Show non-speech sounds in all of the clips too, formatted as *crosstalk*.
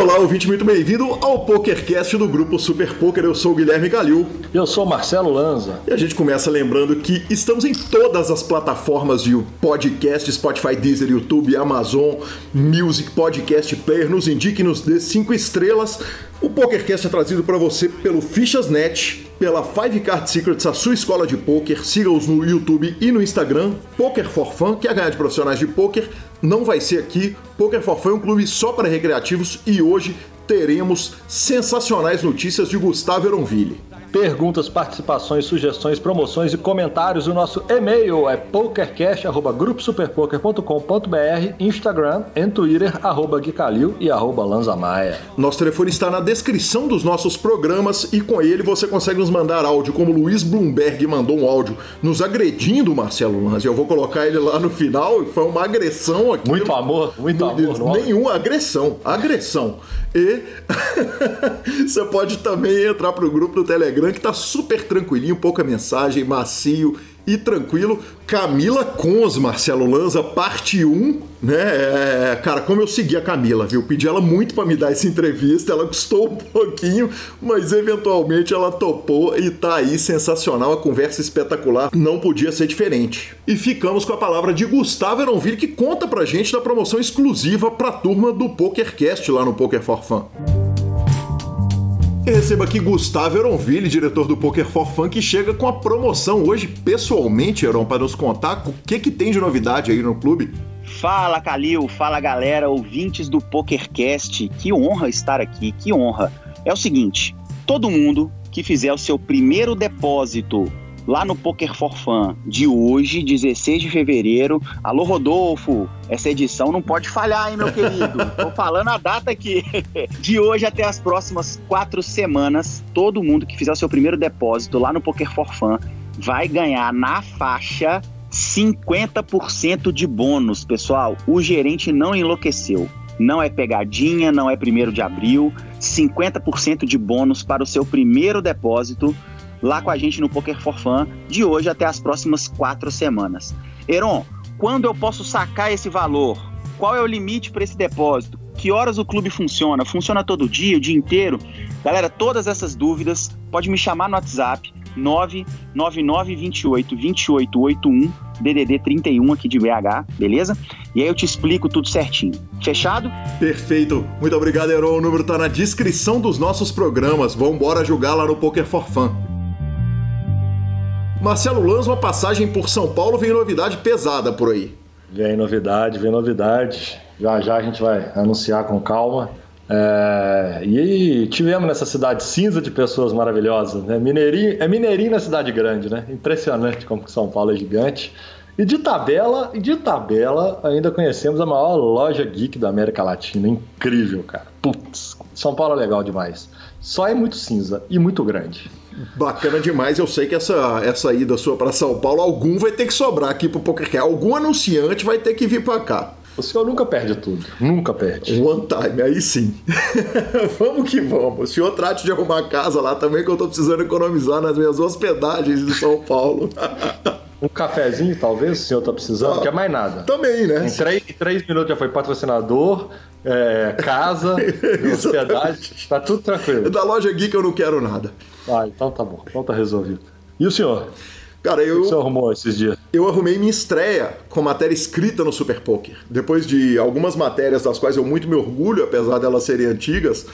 Olá, ouvinte, muito bem-vindo ao PokerCast do grupo Super Poker. Eu sou o Guilherme Galil. Eu sou o Marcelo Lanza. E a gente começa lembrando que estamos em todas as plataformas de podcast, Spotify, Deezer, YouTube, Amazon, Music, Podcast Player. Nos indique, nos dê cinco estrelas. O PokerCast é trazido para você pelo Fichas.net, pela Five Card Secrets, a sua escola de poker. Siga-os no YouTube e no Instagram, Poker for Fun, que é ganhar de profissionais de poker. Não vai ser aqui. Poker for Fun é um clube só para recreativos e hoje teremos sensacionais notícias de Gustavo Eronville perguntas, participações, sugestões, promoções e comentários. O nosso e-mail é pokercast.gruposuperpoker.com.br, Instagram e Twitter, arroba Guicalil e arroba Lanzamaia. Nosso telefone está na descrição dos nossos programas e com ele você consegue nos mandar áudio, como Luiz Bloomberg mandou um áudio nos agredindo Marcelo Lanz. Eu vou colocar ele lá no final, foi uma agressão aqui. Muito amor, muito amor. Nenhuma agressão, agressão. E *laughs* você pode também entrar para o grupo do Telegram que tá super tranquilinho, pouca mensagem, macio e tranquilo. Camila Cons, Marcelo Lanza, parte 1, né? É, cara, como eu segui a Camila, viu? Pedi ela muito para me dar essa entrevista, ela custou um pouquinho, mas eventualmente ela topou e tá aí sensacional, a conversa espetacular, não podia ser diferente. E ficamos com a palavra de Gustavo Eronville, que conta pra gente da promoção exclusiva pra turma do PokerCast lá no Poker for Fun. E receba aqui Gustavo Eronville, diretor do Poker for Fun, que chega com a promoção hoje pessoalmente, Eron, para nos contar o que, que tem de novidade aí no clube. Fala, Calil, fala galera, ouvintes do PokerCast, que honra estar aqui, que honra. É o seguinte, todo mundo que fizer o seu primeiro depósito lá no Poker for Fun de hoje, 16 de fevereiro. Alô, Rodolfo, essa edição não pode falhar, hein, meu querido? *laughs* Tô falando a data aqui. *laughs* De hoje até as próximas quatro semanas, todo mundo que fizer o seu primeiro depósito lá no Poker for Fun vai ganhar na faixa 50% de bônus, pessoal. O gerente não enlouqueceu. Não é pegadinha, não é primeiro de abril. 50% de bônus para o seu primeiro depósito lá com a gente no Poker for Fun de hoje até as próximas quatro semanas. Heron, quando eu posso sacar esse valor? Qual é o limite para esse depósito? Que horas o clube funciona? Funciona todo dia, o dia inteiro? Galera, todas essas dúvidas, pode me chamar no WhatsApp 99928 2881 DDD 31 aqui de BH, beleza? E aí eu te explico tudo certinho. Fechado? Perfeito. Muito obrigado, Heron. O número tá na descrição dos nossos programas. Vambora jogar lá no Poker for Fun. Marcelo Lanz, uma passagem por São Paulo, vem novidade pesada por aí. Vem novidade, vem novidade. Já já a gente vai anunciar com calma. É, e tivemos nessa cidade cinza de pessoas maravilhosas, né? Mineirinho, é Mineirinho na cidade grande, né? Impressionante como São Paulo é gigante. E de tabela, e de tabela, ainda conhecemos a maior loja geek da América Latina. Incrível, cara. Putz, São Paulo é legal demais. Só é muito cinza e muito grande. Bacana demais. Eu sei que essa, essa ida sua para São Paulo, algum vai ter que sobrar aqui pro PokerCast. Algum anunciante vai ter que vir para cá. O senhor nunca perde tudo. Nunca perde. One time, aí sim. *laughs* vamos que vamos. O senhor trate de arrumar casa lá também, que eu tô precisando economizar nas minhas hospedagens de São Paulo. *laughs* Um cafezinho, talvez, o senhor tá precisando, ah, que é mais nada. Também, né? Em três, em três minutos já foi patrocinador, é, casa, *laughs* hospedagem, tá tudo tranquilo. Da loja Geek eu não quero nada. Ah, então tá bom, então tá resolvido. E o senhor? Cara, eu. O que o senhor arrumou esses dias? Eu arrumei minha estreia com matéria escrita no Super Poker. Depois de algumas matérias das quais eu muito me orgulho, apesar delas serem antigas,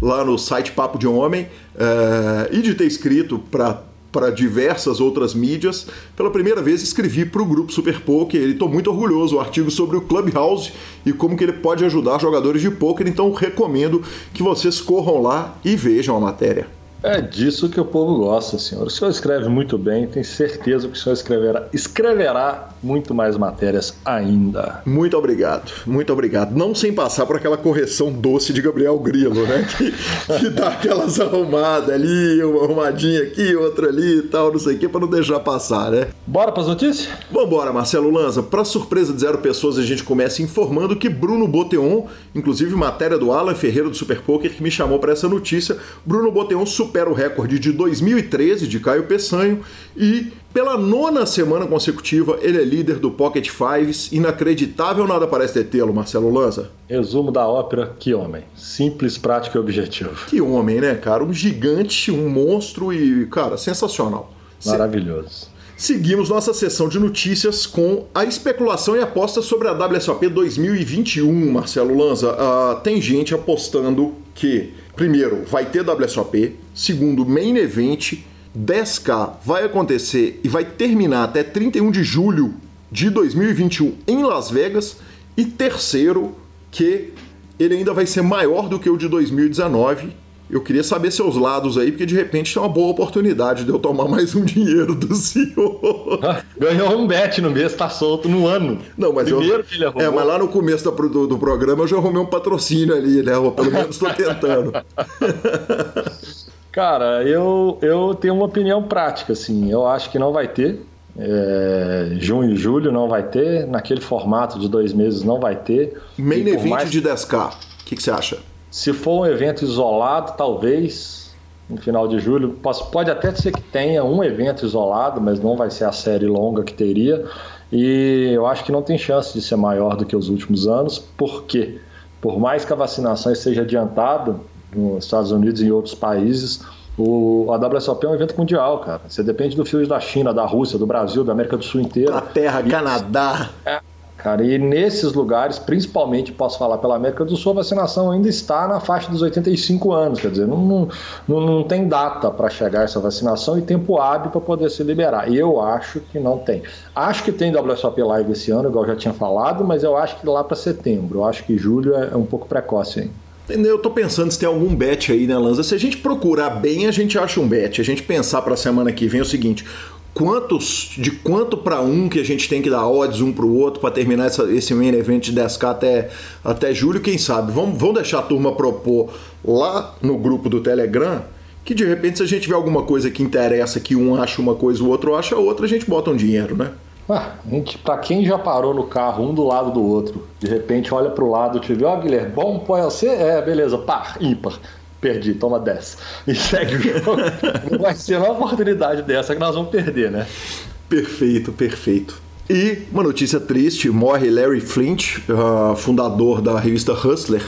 lá no site Papo de Homem, é... e de ter escrito para para diversas outras mídias. Pela primeira vez escrevi para o grupo Super Poker e estou muito orgulhoso. O artigo sobre o Clubhouse e como que ele pode ajudar jogadores de poker. Então recomendo que vocês corram lá e vejam a matéria. É disso que o povo gosta, senhor. O senhor escreve muito bem, tenho certeza que o senhor escreverá, escreverá muito mais matérias ainda. Muito obrigado, muito obrigado. Não sem passar por aquela correção doce de Gabriel Grilo, né? Que, que dá aquelas arrumadas ali, uma arrumadinha aqui, outra ali e tal, não sei o que, para não deixar passar, né? Bora para as notícias? Vambora, Marcelo Lanza. Para surpresa de zero pessoas, a gente começa informando que Bruno Boteon, inclusive matéria do Alan Ferreira do Super Poker, que me chamou para essa notícia, Bruno Boteon supera o recorde de 2013 de Caio Peçanho e pela nona semana consecutiva, ele é líder do Pocket Fives. Inacreditável, nada parece detê-lo, Marcelo Lanza. Resumo da ópera: que homem. Simples, prático e objetivo. Que homem, né, cara? Um gigante, um monstro e, cara, sensacional. Maravilhoso. Seguimos nossa sessão de notícias com a especulação e aposta sobre a WSOP 2021, Marcelo Lanza. Uh, tem gente apostando que, primeiro, vai ter WSOP, segundo, main event 10K vai acontecer e vai terminar até 31 de julho de 2021 em Las Vegas. E terceiro, que ele ainda vai ser maior do que o de 2019. Eu queria saber seus lados aí, porque de repente tem uma boa oportunidade de eu tomar mais um dinheiro do senhor. *laughs* Ganhou um bet no mês, tá solto no ano. Não, mas Primeiro eu, que ele arrumou. É, mas lá no começo do, do, do programa eu já arrumei um patrocínio ali, né? Ou pelo menos estou tentando. *laughs* Cara, eu, eu tenho uma opinião prática, assim. Eu acho que não vai ter. É, junho e julho não vai ter. Naquele formato de dois meses não vai ter. Main event mais... de 10K. O que, que, você acha? Se for um evento isolado, talvez no final de julho. Pode até ser que tenha um evento isolado, mas não vai ser a série longa que teria. E eu acho que não tem chance de ser maior do que os últimos anos, porque por mais que a vacinação esteja adiantada, nos Estados Unidos e em outros países. O, a WSOP é um evento mundial, cara. Você depende do fio da China, da Rússia, do Brasil, da América do Sul inteira. A Terra, Canadá. É, cara, e nesses lugares, principalmente, posso falar pela América do Sul, a vacinação ainda está na faixa dos 85 anos. Quer dizer, não, não, não tem data para chegar essa vacinação e tempo hábil para poder se liberar. E eu acho que não tem. Acho que tem WSOP Live esse ano, igual eu já tinha falado, mas eu acho que lá para setembro. Eu acho que julho é, um pouco precoce ainda. Eu tô pensando se tem algum bet aí, né, Lanza? Se a gente procurar bem, a gente acha um bet. A gente pensar para a semana que vem é o seguinte: quantos de quanto para um que a gente tem que dar odds um para o outro para terminar essa, esse main event de 10k até, até julho, quem sabe? Vamos, vamos deixar a turma propor lá no grupo do Telegram. Que de repente, se a gente vê alguma coisa que interessa, que um acha uma coisa, o outro acha outra, a gente bota um dinheiro, né? Ah, pra quem já parou no carro, um do lado do outro, de repente olha pro lado e te vê, ó, oh, Guilherme, bom, põe você? É, beleza, par, ímpar. Perdi, toma 10. *laughs* E segue o jogo. Vai ser uma oportunidade dessa que nós vamos perder, né? Perfeito, perfeito. E uma notícia triste: morre Larry Flint, uh, fundador da revista Hustler,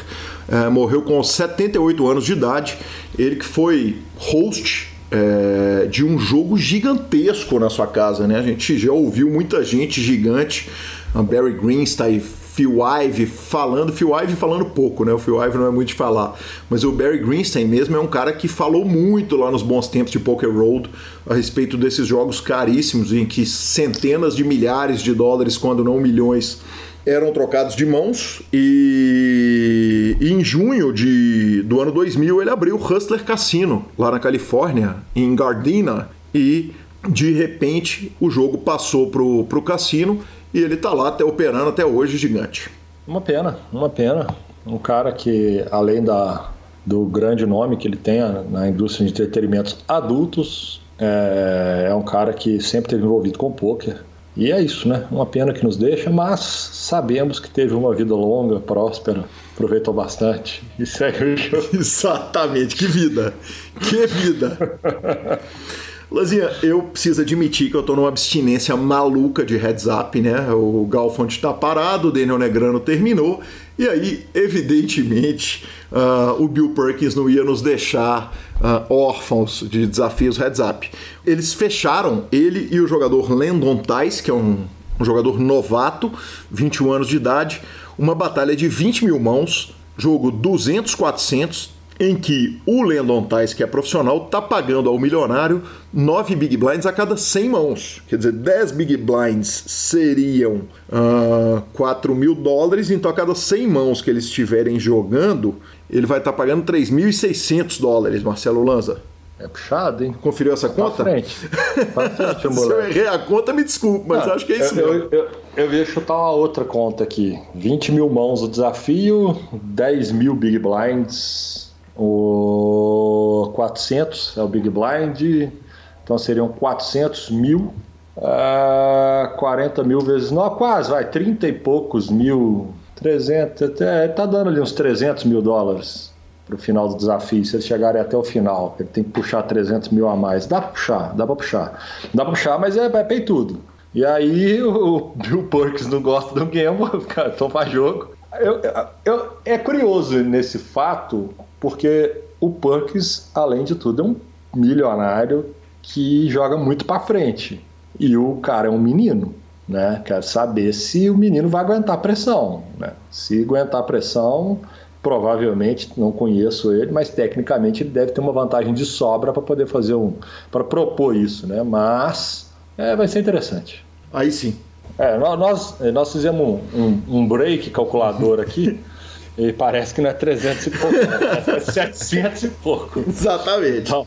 uh, morreu com 78 anos de idade. Ele que foi host é, de um jogo gigantesco na sua casa, né? A gente já ouviu muita gente gigante, a Barry Greenstein, Phil Ive falando, Phil Ive falando pouco, né? O Phil Ive não é muito de falar, mas o Barry Greenstein mesmo é um cara que falou muito lá nos bons tempos de Poker Road a respeito desses jogos caríssimos em que centenas de milhares de dólares, quando não milhões, eram trocados de mãos. E, e, em junho de, do ano 2000 ele abriu o Hustler Casino lá na Califórnia, em Gardena, e de repente o jogo passou pro, pro cassino e ele tá lá até operando até hoje gigante. Uma pena, uma pena. Um cara que além da, do grande nome que ele tem na indústria de entretenimentos adultos, é, é um cara que sempre esteve envolvido com poker e é isso, né? Uma pena que nos deixa, mas sabemos que teve uma vida longa, próspera, aproveitou bastante e *laughs* segue o jogo. Exatamente, que vida! Que vida! *laughs* Lazinha, eu preciso admitir que eu tô numa abstinência maluca de heads up, né? O Galfond tá parado, o Daniel Negrano terminou, e aí, evidentemente, uh, o Bill Perkins não ia nos deixar uh, órfãos de desafios heads up. Eles fecharam, ele e o jogador Landon Tice, que é um, um jogador novato, 21 anos de idade, uma batalha de 20 mil mãos, jogo 200-400, em que o Landon Tice, que é profissional, está pagando ao milionário 9 big blinds a cada 100 mãos. Quer dizer, 10 big blinds seriam uh, ah, 4 mil dólares, então a cada 100 mãos que eles estiverem jogando, ele vai estar tá pagando 3.600 dólares, Marcelo Lanza. É puxado, hein? Conferiu essa pra conta? Frente. Pra frente, *laughs* Se eu errei a conta, me desculpe, mas acho que é isso eu, mesmo. Eu, eu, eu ia chutar uma outra conta aqui. 20 mil mãos o desafio, 10 mil big blinds o 400 é o Big Blind, então seriam 400 mil. Uh, 40 mil vezes, não, quase, vai, 30 e poucos mil, 300, até, tá dando ali uns 300 mil dólares. para o final do desafio. Se eles chegarem até o final, ele tem que puxar 300 mil a mais. Dá para puxar, dá para puxar. Dá para puxar, mas é, é tudo. E aí o Bill Perkins não gosta do gamble, cara, *laughs* toma jogo. Eu, eu, é curioso nesse fato, porque o Perkins, além de tudo, é um milionário que joga muito para frente. E o cara é um menino, né? Quer saber se o menino vai aguentar a pressão, né? Se aguentar a pressão, provavelmente não conheço ele, mas tecnicamente ele deve ter uma vantagem de sobra para poder fazer um, para propor isso, né? Mas é, vai ser interessante. Aí sim. É, nós, nós fizemos um, um break calculador aqui. *laughs* E parece que não é 300 e pouco, né? é 700 e pouco. Exatamente. Então,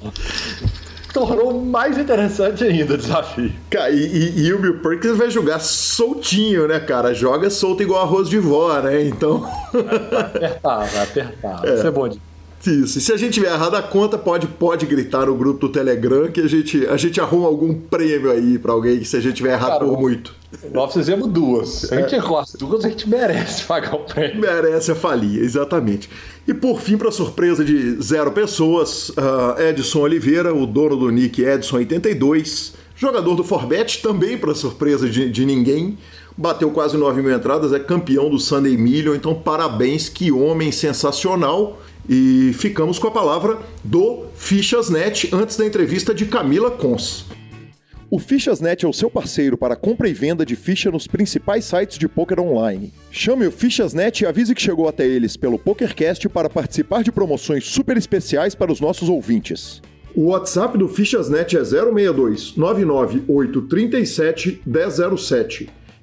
tornou mais interessante ainda o desafio. Cara, e, e, e, o Bill Perkins vai jogar soltinho, né, cara? Joga solto igual arroz de vó, né? Então. Vai apertar, vai apertar. É. Isso é bom de isso. E se a gente tiver errado a conta, pode, pode gritar no grupo do Telegram que a gente, a gente arruma algum prêmio aí para alguém se a gente tiver errado Cara, por muito. Nós fizemos duas. Se a gente é. errou as duas, a gente merece pagar o prêmio. Merece a falia, exatamente. E por fim, para surpresa de zero pessoas, uh, Edson Oliveira, o dono do nick Edson82, jogador do Forbet, também para surpresa de, de ninguém, bateu quase 9 mil entradas, é campeão do Sunday Million, então parabéns, que homem sensacional. E ficamos com a palavra do Fichasnet antes da entrevista de Camila Cons. O Fichasnet é o seu parceiro para compra e venda de ficha nos principais sites de poker online. Chame o Fichasnet e avise que chegou até eles pelo PokerCast para participar de promoções super especiais para os nossos ouvintes. O WhatsApp do Fichasnet é 062 99837 1007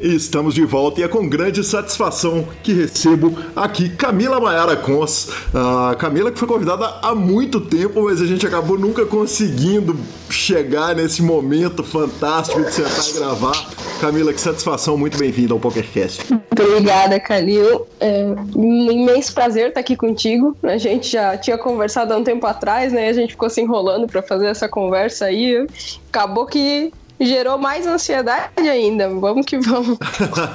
Estamos de volta e é com grande satisfação que recebo aqui Camila Maiara Cons. A Camila que foi convidada há muito tempo, mas a gente acabou nunca conseguindo chegar nesse momento fantástico de sentar e gravar. Camila, que satisfação, muito bem-vinda ao PokerCast. Obrigada, Calil. É um imenso prazer estar aqui contigo. A gente já tinha conversado há um tempo atrás, né? A gente ficou se enrolando para fazer essa conversa aí. Acabou que gerou mais ansiedade ainda. Vamos que vamos.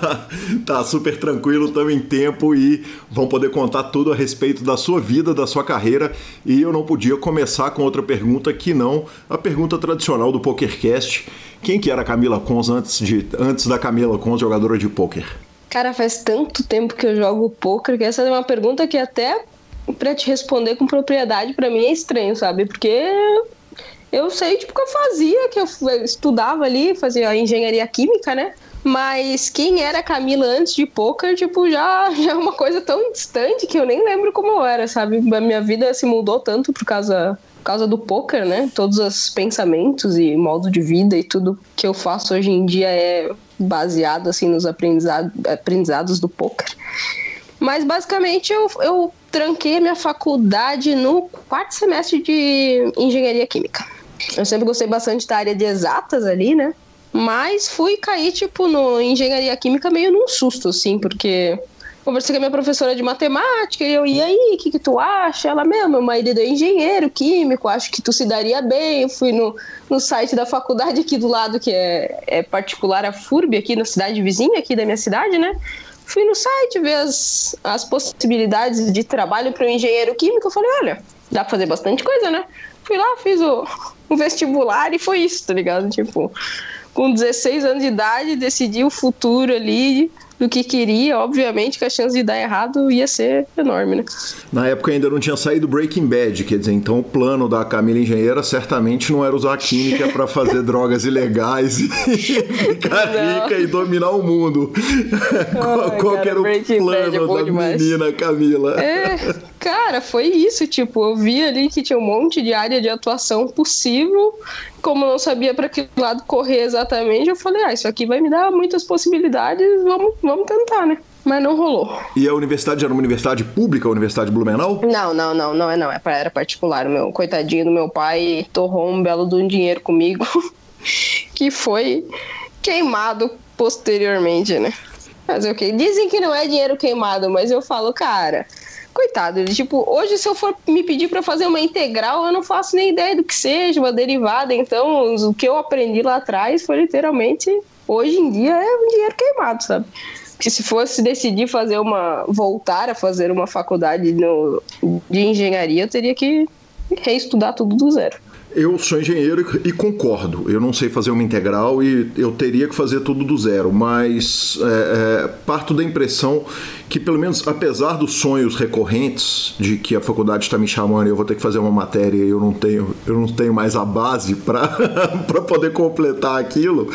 *laughs* tá super tranquilo, estamos em tempo e vão poder contar tudo a respeito da sua vida, da sua carreira. E eu não podia começar com outra pergunta que não a pergunta tradicional do PokerCast. Quem que era a Camila Cons antes, de, antes da Camila Cons, jogadora de poker? Cara, faz tanto tempo que eu jogo poker que essa é uma pergunta que até para te responder com propriedade para mim é estranho, sabe? Porque eu sei, tipo, que eu fazia, que eu estudava ali, fazia engenharia química, né? Mas quem era Camila antes de poker, tipo, já, *laughs* já é uma coisa tão distante que eu nem lembro como eu era, sabe? A minha vida se mudou tanto por causa, por causa do poker, né? Todos os pensamentos e modo de vida e tudo que eu faço hoje em dia é baseado, assim, nos aprendizado, aprendizados do poker. Mas basicamente eu, eu tranquei minha faculdade no quarto semestre de engenharia química. Eu sempre gostei bastante da área de exatas ali, né? Mas fui cair, tipo, no engenharia química meio num susto, assim, porque conversei com a minha professora de matemática e eu, e aí, o que, que tu acha? Ela, meu, meu marido é engenheiro químico, acho que tu se daria bem. Eu fui no, no site da faculdade aqui do lado, que é, é particular, a FURB, aqui na cidade vizinha, aqui da minha cidade, né? Fui no site ver as, as possibilidades de trabalho para um engenheiro químico. Eu falei, olha, dá pra fazer bastante coisa, né? Fui lá, fiz o, *laughs* o vestibular e foi isso, tá ligado? Tipo, com 16 anos de idade, decidi o futuro ali do que queria, obviamente que a chance de dar errado ia ser enorme, né? Na época ainda não tinha saído Breaking Bad, quer dizer, então o plano da Camila Engenheira certamente não era usar química para fazer *laughs* drogas ilegais e *laughs* ficar não. rica e dominar o mundo. qual, qual cara, era o plano é da demais. menina Camila? É, cara, foi isso, tipo, eu vi ali que tinha um monte de área de atuação possível, como não sabia para que lado correr exatamente, eu falei, ah, isso aqui vai me dar muitas possibilidades, vamos, vamos tentar, né? mas não rolou. E a universidade era uma universidade pública, a Universidade Blumenau? Não, não, não, não é não, é era particular. O meu coitadinho do meu pai torrou um belo de um dinheiro comigo *laughs* que foi queimado posteriormente, né? Mas o que? Dizem que não é dinheiro queimado, mas eu falo, cara, coitado, tipo, hoje se eu for me pedir para fazer uma integral, eu não faço nem ideia do que seja, uma derivada, então o que eu aprendi lá atrás foi literalmente, hoje em dia é um dinheiro queimado, sabe? que se fosse decidir fazer uma voltar a fazer uma faculdade no, de engenharia, eu teria que reestudar tudo do zero. Eu sou engenheiro e concordo. Eu não sei fazer uma integral e eu teria que fazer tudo do zero, mas é, é, parto da impressão que, pelo menos, apesar dos sonhos recorrentes de que a faculdade está me chamando e eu vou ter que fazer uma matéria e eu não tenho, eu não tenho mais a base *laughs* para poder completar aquilo,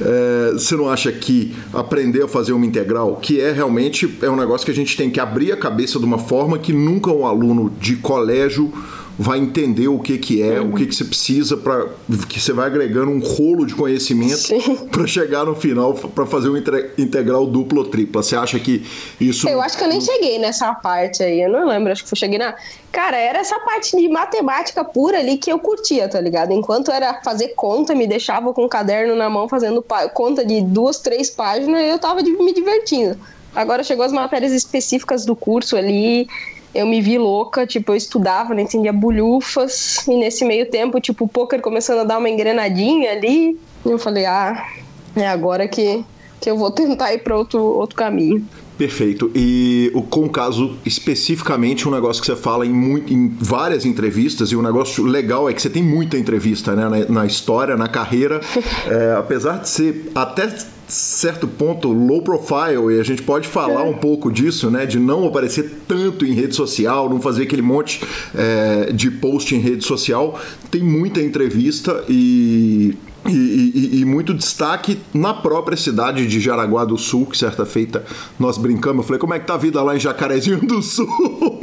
é, você não acha que aprender a fazer uma integral, que é realmente é um negócio que a gente tem que abrir a cabeça de uma forma que nunca um aluno de colégio vai entender o que, que é, uhum. o que, que você precisa para que você vai agregando um rolo de conhecimento *laughs* para chegar no final para fazer um integral duplo ou tripla. Você acha que isso Eu acho que eu nem cheguei nessa parte aí, eu não lembro, acho que eu cheguei na Cara, era essa parte de matemática pura ali que eu curtia, tá ligado? Enquanto era fazer conta, me deixava com o caderno na mão fazendo conta de duas, três páginas, eu tava me divertindo. Agora chegou as matérias específicas do curso ali, eu me vi louca, tipo, eu estudava, não entendia bulhufas, e nesse meio tempo, tipo, o poker começando a dar uma engrenadinha ali, e eu falei, ah, é agora que, que eu vou tentar ir para outro, outro caminho. Perfeito. E com o caso especificamente, um negócio que você fala em, muito, em várias entrevistas, e um negócio legal é que você tem muita entrevista né, na, na história, na carreira, *laughs* é, apesar de ser até certo ponto low profile e a gente pode falar é. um pouco disso, né? De não aparecer tanto em rede social, não fazer aquele monte é, de post em rede social. Tem muita entrevista e e, e, e, muito destaque na própria cidade de Jaraguá do Sul, que certa feita nós brincamos. Eu falei, como é que tá a vida lá em Jacarezinho do Sul? *laughs*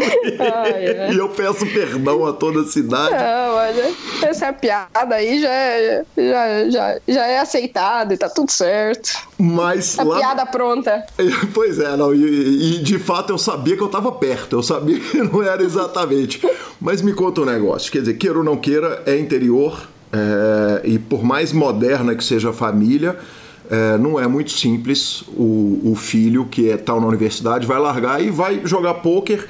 e eu peço perdão a toda a cidade. Não, olha, essa piada aí já é, já, já, já é aceitada e tá tudo certo. Mas a lá... piada pronta. *laughs* Pois é, não, e, e, de fato eu sabia que eu tava perto, eu sabia *laughs* que não era exatamente. Mas me conta um negócio, quer dizer, queira ou não queira, é interior é, e por mais moderna que seja a família, é, não é muito simples o, o filho que é tal na universidade vai largar e vai jogar pôquer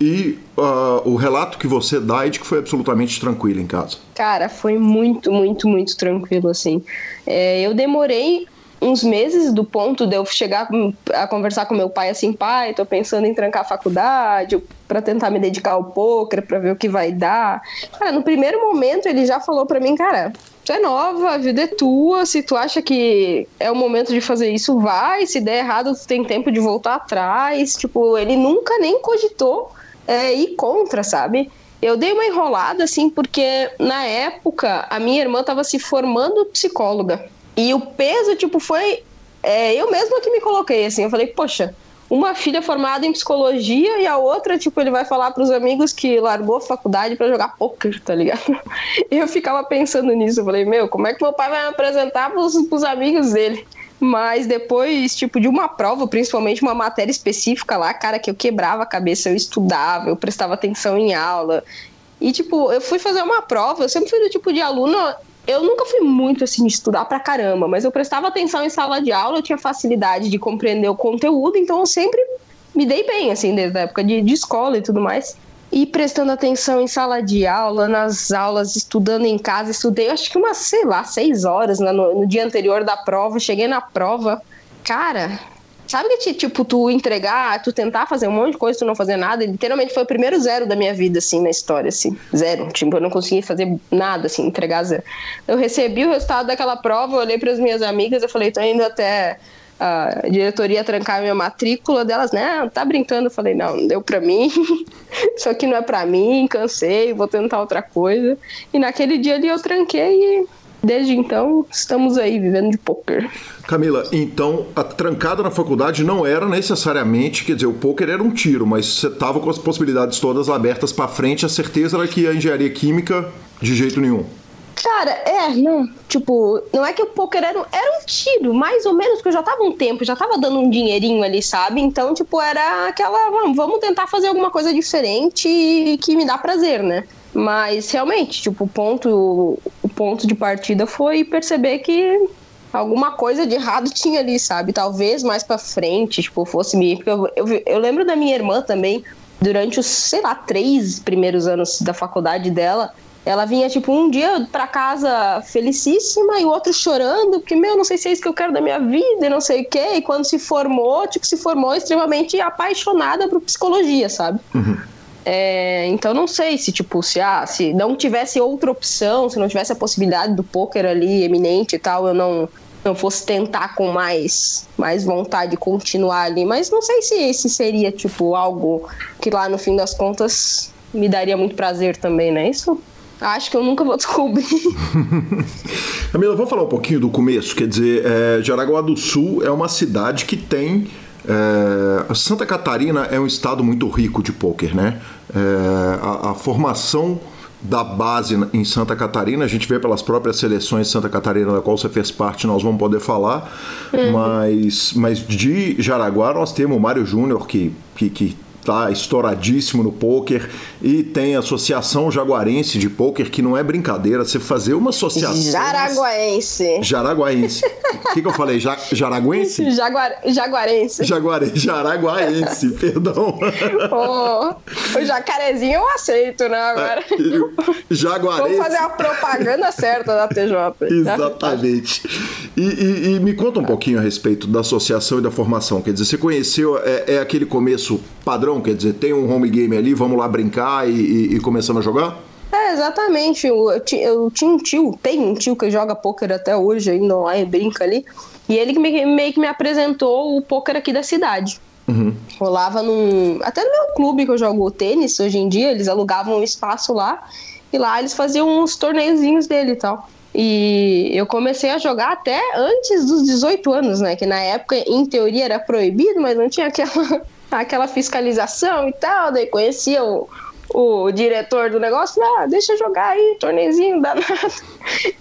e uh, o relato que você dá é de que foi absolutamente tranquilo em casa. Cara, foi muito, muito, muito tranquilo, assim. É, eu demorei uns meses do ponto de eu chegar a conversar com meu pai assim, pai, tô pensando em trancar a faculdade para tentar me dedicar ao poker, para ver o que vai dar. Cara, no primeiro momento ele já falou para mim, cara, tu é nova, a vida é tua, se tu acha que é o momento de fazer isso, vai, se der errado, tu tem tempo de voltar atrás. Tipo, ele nunca nem cogitou é, ir contra, sabe? Eu dei uma enrolada, assim, porque na época a minha irmã estava se formando psicóloga. E o peso, tipo, foi. É, eu mesma que me coloquei, assim. Eu falei, poxa, uma filha formada em psicologia e a outra, tipo, ele vai falar para os amigos que largou a faculdade para jogar poker, tá ligado? *laughs* Eu ficava pensando nisso. Eu falei, meu, como é que meu pai vai me apresentar pros, pros amigos dele? Mas depois, tipo, de uma prova, principalmente uma matéria específica lá, cara, que eu quebrava a cabeça, eu estudava, eu prestava atenção em aula. E, tipo, eu fui fazer uma prova, eu sempre fui do tipo de aluno eu nunca fui muito assim estudar pra caramba, mas eu prestava atenção em sala de aula, eu tinha facilidade de compreender o conteúdo, então eu sempre me dei bem, assim, desde a época de, de escola e tudo mais. E prestando atenção em sala de aula, nas aulas, estudando em casa, estudei acho que umas, sei lá, seis horas né, no, no dia anterior da prova, cheguei na prova. Cara, Sabe que, tipo, tu entregar, tu tentar fazer um monte de coisa, tu não fazer nada, literalmente foi o primeiro zero da minha vida, assim, na história, assim. Zero. Tipo, eu não consegui fazer nada, assim, entregar zero. Eu recebi o resultado daquela prova, eu olhei para as minhas amigas, eu falei, tô indo até a diretoria trancar minha matrícula delas, né? Tá brincando? Eu falei, não, não deu pra mim. *laughs* Isso aqui não é pra mim, cansei, vou tentar outra coisa. E naquele dia ali eu tranquei e desde então estamos aí vivendo de poker. Camila, então a trancada na faculdade não era necessariamente, quer dizer, o poker era um tiro, mas você tava com as possibilidades todas abertas para frente, a certeza era que a engenharia química de jeito nenhum. Cara, é, não. Tipo, não é que o poker era, era um tiro, mais ou menos, porque eu já tava um tempo, já tava dando um dinheirinho ali, sabe? Então, tipo, era aquela. Vamos tentar fazer alguma coisa diferente que me dá prazer, né? Mas realmente, tipo, o ponto, o ponto de partida foi perceber que alguma coisa de errado *laughs* tinha ali, sabe? Talvez mais pra frente, tipo, fosse me. Porque eu, eu, eu lembro da minha irmã também, durante os, sei lá, três primeiros anos da faculdade dela ela vinha, tipo, um dia pra casa felicíssima e o outro chorando, porque, meu, não sei se é isso que eu quero da minha vida e não sei o quê. E quando se formou, tipo, se formou extremamente apaixonada por psicologia, sabe? Uhum. É, então não sei se, tipo, se, ah, se não tivesse outra opção, se não tivesse a possibilidade do poker ali eminente e tal, eu não, não fosse tentar com mais, mais vontade de continuar ali. Mas não sei se esse seria, tipo, algo que lá no fim das contas me daria muito prazer também, né? Isso Acho que eu nunca vou *laughs* descobrir. Camila, vamos falar um pouquinho do começo. Quer dizer, é, Jaraguá do Sul é uma cidade que tem. É, Santa Catarina é um estado muito rico de pôquer, né? É, a, a, formação da base em Santa Catarina, a gente vê pelas próprias seleções de Santa Catarina, da qual você fez parte, nós vamos poder falar, uhum. mas, mas de Jaraguá nós temos o Mário Júnior, que, que, que tá estouradíssimo no poker e tem a Associação Jaguarense de Poker, que não é brincadeira, você fazer uma associação. Jaraguaense. Jaraguaense. O que, que, eu falei? Ja, jaraguense? *laughs* Jaguar, jaguarense. Jaguare, jaraguaense, *laughs* perdão. Oh, o jacarezinho eu aceito, né? Agora. É, jaguarense. Vamos fazer a propaganda certa da TJ. Exatamente. E, e, e, me conta um pouquinho a respeito da associação e da formação. Quer dizer, você conheceu, é, é aquele começo padrão? Quer dizer, tem um home game ali, vamos lá brincar e, e, e começamos a jogar? É, exatamente. Eu, eu, tinha um tio, tem um tio que joga pôquer até hoje, ainda online, brinca ali. E ele me, meio que me apresentou o pôquer aqui da cidade. Uhum. Rolava num. Até no meu clube que eu jogo tênis hoje em dia, eles alugavam um espaço lá. E lá eles faziam uns torneiozinhos dele e tal. E eu comecei a jogar até antes dos 18 anos, né? Que na época, em teoria, era proibido, mas não tinha aquela, *laughs* aquela fiscalização e tal. Daí conhecia o, o diretor do negócio, ah, deixa eu jogar aí, tornezinho danado.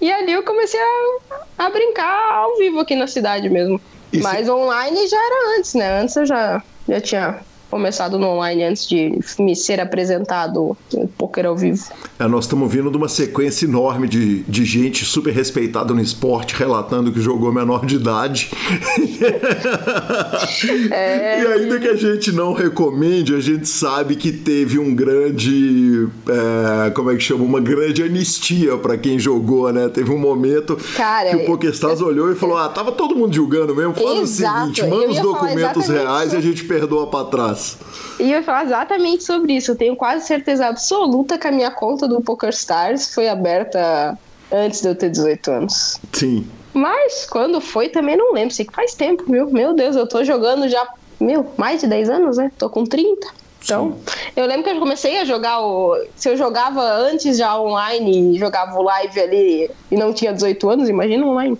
E ali eu comecei a, a brincar ao vivo aqui na cidade mesmo. Mas online já era antes, né? Antes eu já, já tinha começado no online antes de me ser apresentado o poker ao vivo. É, nós estamos vindo de uma sequência enorme de, de gente super respeitada no esporte relatando que jogou menor de idade. *laughs* É... e ainda que a gente não recomende, a gente sabe que teve um grande. É, como é que chama? Uma grande anistia para quem jogou, né? Teve um momento Cara, que o PokerStars eu... olhou e falou: ah, tava todo mundo julgando mesmo. Faz Exato. o seguinte, manda os documentos reais e a gente perdoa para trás. E eu ia falar exatamente sobre isso. Eu tenho quase certeza absoluta que a minha conta do PokerStars foi aberta antes de eu ter 18 anos. Sim. Mas quando foi também não lembro. Sei que faz tempo, viu? Meu Deus, eu tô jogando já, meu, mais de 10 anos, né? Tô com 30. Então, Sim. eu lembro que eu comecei a jogar o. Se eu jogava antes já online e jogava o live ali e não tinha 18 anos, imagina online.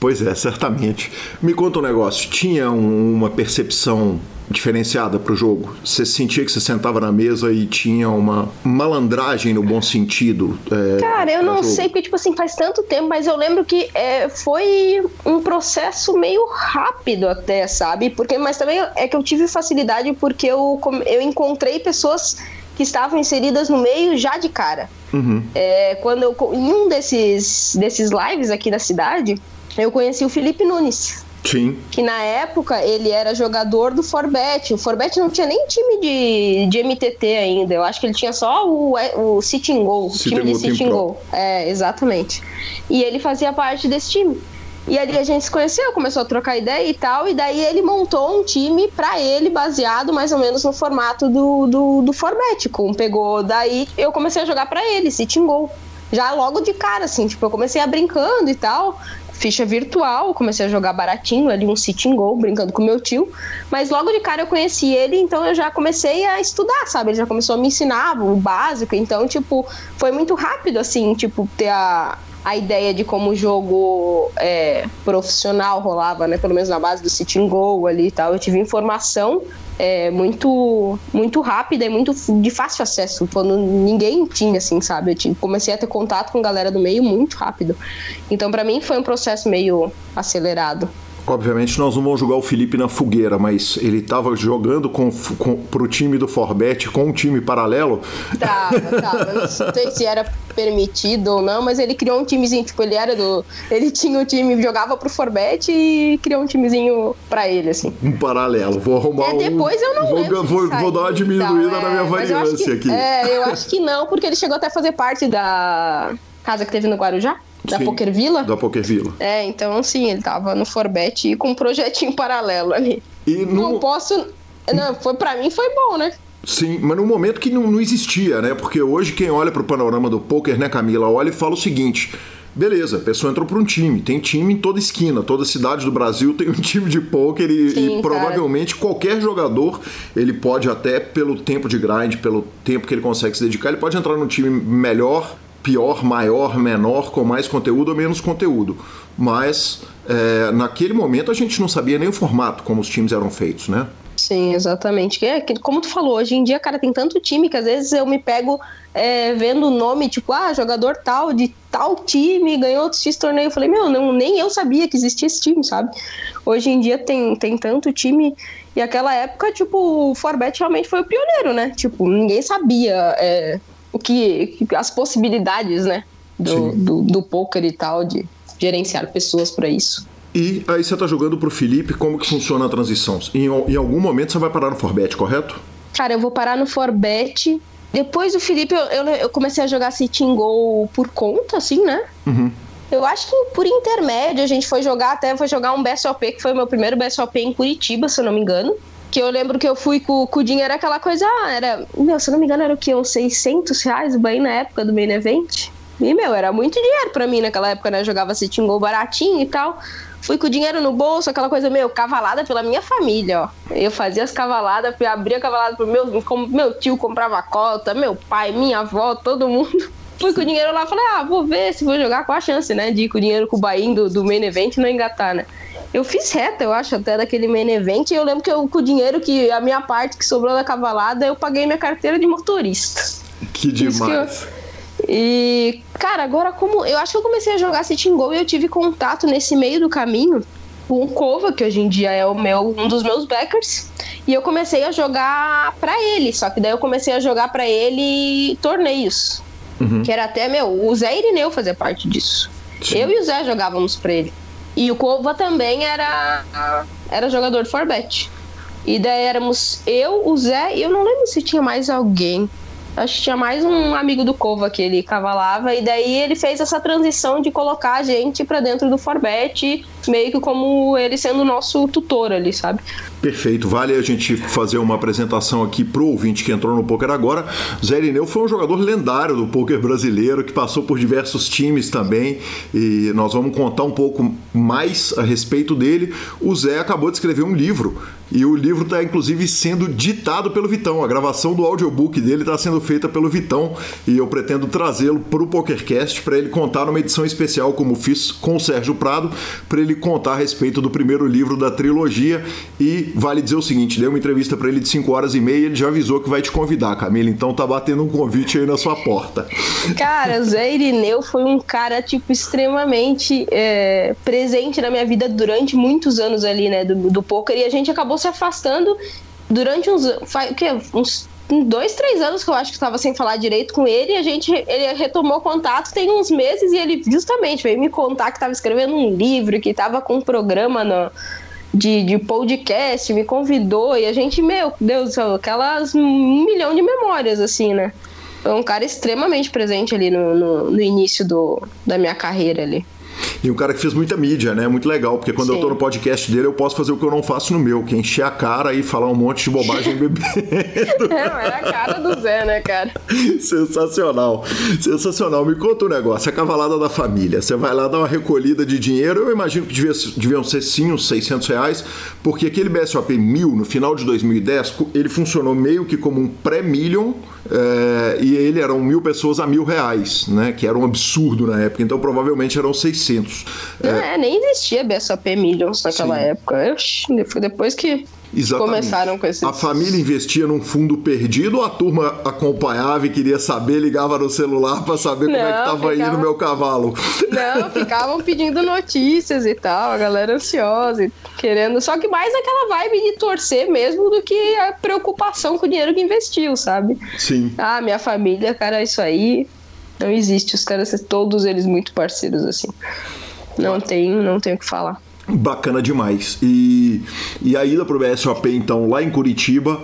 Pois é, certamente. Me conta um negócio. Tinha uma percepção diferenciada para o jogo? Você sentia que você sentava na mesa e tinha uma malandragem no bom sentido? É, Cara, eu não jogo? sei, porque, tipo assim, faz tanto tempo, mas eu lembro que é, foi um processo meio rápido até, sabe? Porque, mas também é que eu tive facilidade porque eu, eu encontrei pessoas que estavam inseridas no meio já de cara. Uhum. É, quando eu, em um desses, desses lives aqui da cidade, eu conheci o Felipe Nunes. Sim. Que na época ele era jogador do Forbet. O Forbet não tinha nem time de, de MTT ainda. Eu acho que ele tinha só o, o Sitting Goal, o time de Sitting Goal. É, exatamente. E ele fazia parte desse time. E ali a gente se conheceu, começou a trocar ideia e tal, e daí ele montou um time para ele, baseado mais ou menos no formato do, do, do Forbet. Com, pegou, daí eu comecei a jogar para ele, Sitting Goal já logo de cara, assim, tipo, eu comecei a brincando e tal ficha virtual, comecei a jogar baratinho ali, um sitting goal, brincando com meu tio. Mas logo de cara eu conheci ele, então eu já comecei a estudar, sabe? Ele já começou a me ensinar o básico, então, tipo, foi muito rápido, assim, tipo, ter a, a ideia de como o jogo é, profissional rolava, né? Pelo menos na base do sitting goal ali e tal. Eu tive informação é, muito muito rápida e muito de fácil acesso, quando ninguém tinha, assim, sabe? Eu comecei a ter contato com galera do meio muito rápido. Então, para mim, foi um processo meio acelerado. Obviamente nós não vamos jogar o Felipe na fogueira, mas ele estava jogando com, com, pro time do Forbet com um time paralelo? Tava, tava. Não sei se era permitido ou não, mas ele criou um timezinho, tipo, ele era do. Ele tinha o um time, jogava pro Forbet e criou um timezinho pra ele, assim. Um paralelo. Vou arrumar é, depois eu não vou, lembro. Vou, vou dar uma diminuída então, na minha é, variância que, aqui. É, eu acho que não, porque ele chegou até a fazer parte da casa que teve no Guarujá. Da Sim, Poker Villa? Da Poker Villa. É, então sim, ele tava no Forbet com um projetinho *laughs* paralelo ali. E no... Não posso. Não, foi, pra mim foi bom, né? Sim, mas num momento que não, não existia, né? Porque hoje quem olha pro panorama do poker, né, Camila, olha e fala o seguinte. Beleza, a pessoa entrou para um time. Tem time em toda esquina, toda cidade do Brasil *laughs* tem um time de pôquer e, Sim, e provavelmente qualquer jogador, ele pode até pelo tempo de grind, pelo tempo que ele consegue se dedicar, ele pode entrar num time melhor, pior, maior, menor, com mais conteúdo ou menos conteúdo. Mas é, naquele momento a gente não sabia nem o formato como os times eram feitos, né? Sim, exatamente. É, como tu falou, hoje em dia, cara, tem tanto time que às vezes eu me pego é, vendo o nome, tipo, ah, jogador tal, de tal time, ganhou X torneio. Eu falei, meu, não, nem eu sabia que existia esse time, sabe? Hoje em dia tem, tem tanto time. E aquela época, tipo, o Forbet realmente foi o pioneiro, né? Tipo, ninguém sabia é, o que, as possibilidades, né? Do, do, do poker e tal, de gerenciar pessoas para isso. E aí você tá jogando pro Felipe, como que funciona a transição? Em, em algum momento você vai parar no Forbet, correto? Cara, eu vou parar no Forbet. Depois do Felipe, eu, eu, eu comecei a jogar Sitting Go por conta, assim, né? Uhum. Eu acho que por intermédio a gente foi jogar, até foi jogar um BSOP, que foi o meu primeiro BSOP em Curitiba, se eu não me engano. Que eu lembro que eu fui com, com o dinheiro, aquela coisa, ah, era, meu, se não me engano, era o que? Uns 600 reais o bem na época do main event. E, meu, era muito dinheiro pra mim naquela época, né? Eu jogava Sitting Go baratinho e tal. Fui com o dinheiro no bolso, aquela coisa, meu, cavalada pela minha família, ó. Eu fazia as cavaladas, abria a cavalada pro meu, como meu tio comprava cota, meu pai, minha avó, todo mundo. *laughs* Fui com o dinheiro lá, falei, ah, vou ver se vou jogar, qual a chance, né, de ir com o dinheiro com o bain do, do main event não engatar, né. Eu fiz reta, eu acho, até daquele main event, e eu lembro que eu, com o dinheiro que, a minha parte que sobrou da cavalada, eu paguei minha carteira de motorista. Que demais. E, cara, agora como. Eu acho que eu comecei a jogar Sitting Go e eu tive contato nesse meio do caminho com o Kova, que hoje em dia é o meu, um dos meus backers. E eu comecei a jogar para ele. Só que daí eu comecei a jogar para ele torneios. Uhum. Que era até, meu, o Zé Irineu fazia parte disso. Sim. Eu e o Zé jogávamos pra ele. E o Kova também era, era jogador de Forbet. E daí éramos eu, o Zé, e eu não lembro se tinha mais alguém. Acho que tinha mais um amigo do Cova que ele cavalava, e daí ele fez essa transição de colocar a gente para dentro do Forbet, meio que como ele sendo o nosso tutor ali, sabe? Perfeito. Vale a gente fazer uma apresentação aqui pro ouvinte que entrou no poker agora. Zé Irineu foi um jogador lendário do poker brasileiro que passou por diversos times também e nós vamos contar um pouco mais a respeito dele. O Zé acabou de escrever um livro e o livro está inclusive sendo ditado pelo Vitão. A gravação do audiobook dele está sendo feita pelo Vitão e eu pretendo trazê-lo para o PokerCast para ele contar numa edição especial, como fiz com o Sérgio Prado, para ele contar a respeito do primeiro livro da trilogia. E vale dizer o seguinte: dei uma entrevista para ele de 5 horas e meia ele já avisou que vai te convidar, Camila. Então tá batendo um convite aí na sua porta. Cara, Zé Irineu foi um cara, tipo, extremamente é, presente na minha vida durante muitos anos ali, né, do, do poker, e a gente acabou se afastando durante uns, o quê? uns dois, três anos que eu acho que estava sem falar direito com ele, e a gente ele retomou contato tem uns meses e ele justamente veio me contar que estava escrevendo um livro, que estava com um programa no, de, de podcast, me convidou e a gente, meu Deus, aquelas um milhão de memórias, assim, né? Foi um cara extremamente presente ali no, no, no início do, da minha carreira ali. E um cara que fez muita mídia, né? Muito legal, porque quando Sim. eu tô no podcast dele, eu posso fazer o que eu não faço no meu, que é encher a cara e falar um monte de bobagem *laughs* bebendo. É, era a cara do Zé, né, cara? Sensacional. Sensacional. Me conta um negócio. A cavalada da família. Você vai lá dar uma recolhida de dinheiro. Eu imagino que devia, deviam ser sim uns 600 reais, porque aquele BSOP 1000, no final de 2010, ele funcionou meio que como um pré-million. É, e ele eram mil pessoas a mil reais, né? Que era um absurdo na época. Então provavelmente eram 600. É, nem existia BSOP Millions naquela Sim. época. Eu, depois que Exatamente. começaram com esses. A família investia num fundo perdido ou a turma acompanhava e queria saber, ligava no celular para saber como é que Não, tava ficava- indo meu cavalo? Não, *laughs* ficavam pedindo notícias e tal, a galera ansiosa, e querendo. Só que mais aquela vibe de torcer mesmo do que a preocupação com o dinheiro que investiu, sabe? Sim. Ah, minha família, cara, isso aí não existe. Os caras, todos eles muito parceiros, assim. Não tem, não tem o que falar. Bacana demais. E, e a ida pro BSOP, então, lá em Curitiba,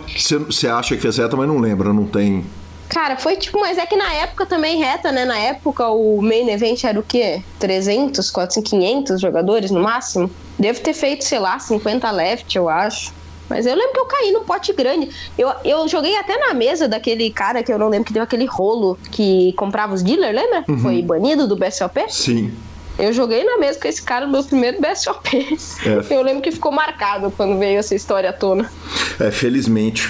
você acha que fez reta, mas não lembra, não tem. Cara, foi tipo, mas é que na época também reta, né? Na época o main event era o quê? 300, 400, 500 jogadores no máximo? Devo ter feito, sei lá, 50 left, eu acho. Mas eu lembro que eu caí no pote grande. Eu, eu joguei até na mesa daquele cara que eu não lembro que deu aquele rolo que comprava os dealers, lembra? Foi banido do BSOP. Sim. Eu joguei na mesa com esse cara no meu primeiro BSOP. É. Eu lembro que ficou marcado quando veio essa história à tona. É, felizmente,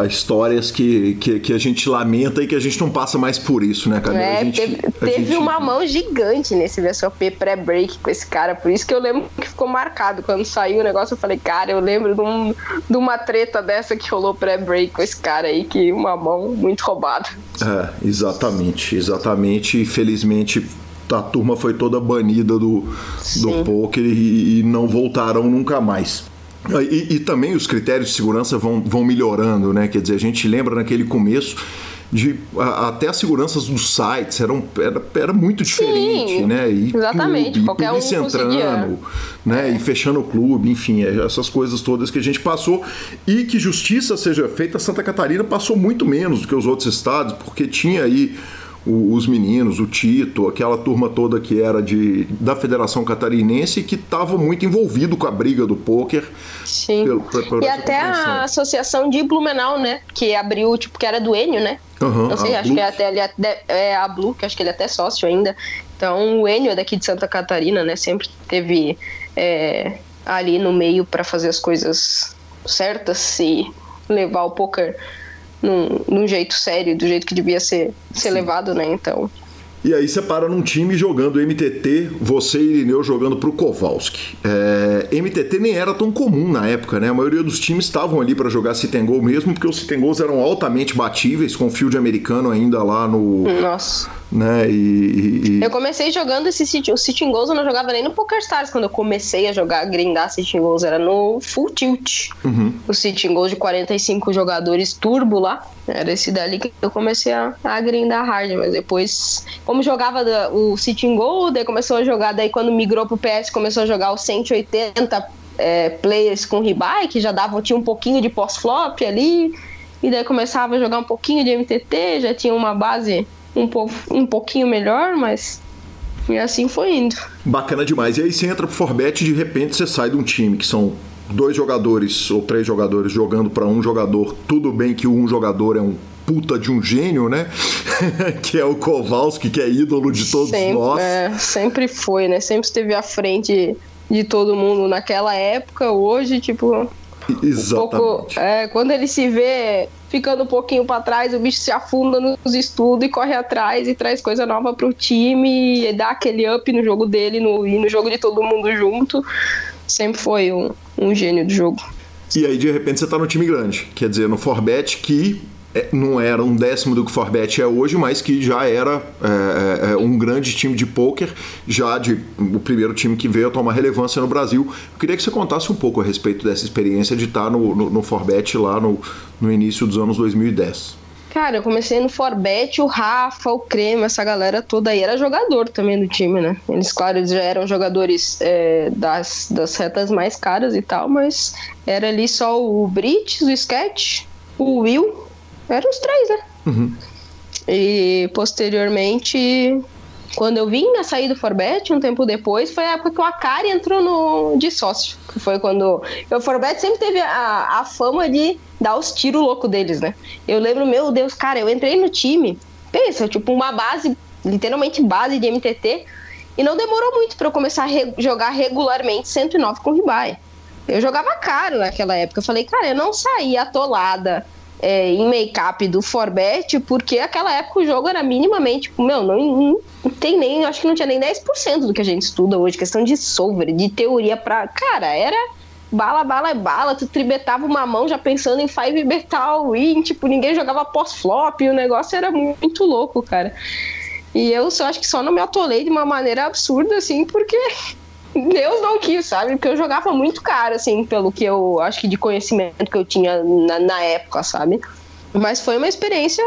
há histórias que, que, que a gente lamenta e que a gente não passa mais por isso, né, Camila? É, a gente, teve, gente- uma mão gigante nesse VSOP pré-break com esse cara, por isso que eu lembro que ficou marcado. Quando saiu o negócio, eu falei, cara, eu lembro de, um- de uma treta dessa que rolou pré-break com esse cara aí, que uma mão muito roubada. É, exatamente, exatamente. E felizmente a turma foi toda banida do, do poker e, e não voltarão nunca mais. E, e também os critérios de segurança vão, vão melhorando, né? Quer dizer, a gente lembra naquele começo de a- até as seguranças dos sites eram, era, era muito diferente, Sim, né? E exatamente, clube, qualquer um polícia entrando, né? E fechando o clube, enfim, é, essas coisas todas que a gente passou e que justiça seja feita, Santa Catarina passou muito menos do que os outros estados, porque tinha aí o- os meninos, o Tito, aquela turma toda que era de, da Federação Catarinense que estava muito envolvido com a briga do pôquer. Sim. Pelo- e até a associação de Blumenau, né? Que abriu, tipo, que era do Enio, né? Aham, Não sei, acho Blue. que é até ele é a Blue, que acho que ele é até sócio ainda. Então o Enio é daqui de Santa Catarina, né? Sempre teve é, ali no meio para fazer as coisas certas e levar o poker num, num jeito sério, do jeito que devia ser, ser levado, né? Então. E aí você para num time jogando MTT, você e Irineu jogando pro Kowalski. É, MTT nem era tão comum na época, né? A maioria dos times estavam ali para jogar go mesmo, porque os goes eram altamente batíveis, com field americano ainda lá no... Nossa. Né? E, e- Eu comecei jogando esse o Sitting Goals, eu não jogava nem no PokerStars quando eu comecei a jogar, grindar Sitting Goals, era no Full Tilt. Uhum. O Sitting Goals de 45 jogadores turbo lá, era esse dali que eu comecei a, a grindar hard, mas depois, como jogava da- o Sitting Goal, daí começou a jogar, daí quando migrou pro PS, começou a jogar os 180 é, players com rebuy, que já dava, tinha um pouquinho de pós-flop ali, e daí começava a jogar um pouquinho de MTT, já tinha uma base um, po um pouquinho melhor, mas. E assim foi indo. Bacana demais. E aí você entra pro Forbet e de repente você sai de um time que são dois jogadores ou três jogadores jogando para um jogador. Tudo bem que um jogador é um puta de um gênio, né? *laughs* que é o Kowalski, que é ídolo de todos sempre, nós. é, sempre foi, né? Sempre esteve à frente de todo mundo naquela época. Hoje, tipo, um Exatamente. pouco. É, quando ele se vê ficando um pouquinho pra trás, o bicho se afunda nos estudos e corre atrás e traz coisa nova pro time e dá aquele up no jogo dele no, e no jogo de todo mundo junto. Sempre foi um, um gênio do jogo. E aí, de repente, você tá no time grande. Quer dizer, no Forbet, que não era um décimo do que o Forbet é hoje, mas que já era é, é, um grande time de pôquer, já de o primeiro time que veio a tomar relevância no Brasil. Eu queria que você contasse um pouco a respeito dessa experiência de estar no, no, no Forbet lá no, no início dos anos 2010. Cara, eu comecei no Forbet, o Rafa, o Creme, essa galera toda aí era jogador também do time, né? Eles, claro, eles já eram jogadores é, das, das retas mais caras e tal, mas era ali só o Brits, o Sketch, o Will, eram os três, né? Uhum. E posteriormente, quando eu vim a sair do Forbet, um tempo depois, foi a época que o Akari entrou no, de sócio. Que foi quando. O Forbet sempre teve a, a fama de dar os tiros loucos deles, né? Eu lembro, meu Deus, cara, eu entrei no time, pensa, tipo, uma base, literalmente base de MTT, e não demorou muito para eu começar a re- jogar regularmente 109 com ribai. Eu jogava caro naquela época. Eu falei, cara, eu não saí atolada é, em make-up do Forbet, porque aquela época o jogo era minimamente, tipo, meu, não, não tem nem, acho que não tinha nem 10% do que a gente estuda hoje, questão de solver, de teoria pra. Cara, era bala, bala, bala. Tu tribetava uma mão já pensando em five metal win, tipo, ninguém jogava pós-flop, o negócio era muito louco, cara. E eu só acho que só não me atolei de uma maneira absurda, assim, porque Deus não quis, sabe? Porque eu jogava muito caro, assim, pelo que eu acho que de conhecimento que eu tinha na, na época, sabe? Mas foi uma experiência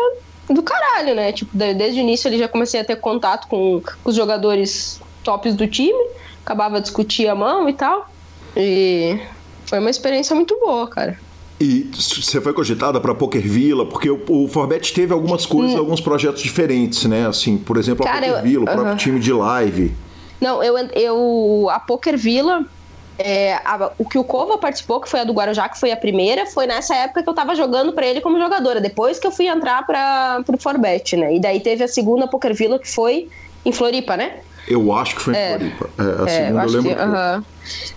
do caralho, né? Tipo, desde o início ele já comecei a ter contato com, com os jogadores tops do time, acabava de discutir a mão e tal. E foi uma experiência muito boa, cara. E você foi cogitada para Poker Villa, porque o, o Forbet teve algumas coisas, hum. alguns projetos diferentes, né? Assim, por exemplo, a Cara, Poker eu, Villa, o próprio uh -huh. time de live. Não, eu, eu a Poker Villa, é, a, o que o Cova participou, que foi a do Guarujá, que foi a primeira, foi nessa época que eu tava jogando para ele como jogadora, depois que eu fui entrar para pro Forbet, né? E daí teve a segunda Poker Villa, que foi em Floripa, né? Eu acho que foi em é, Floripa. É, a é, segunda eu, eu lembro. Que, uh -huh.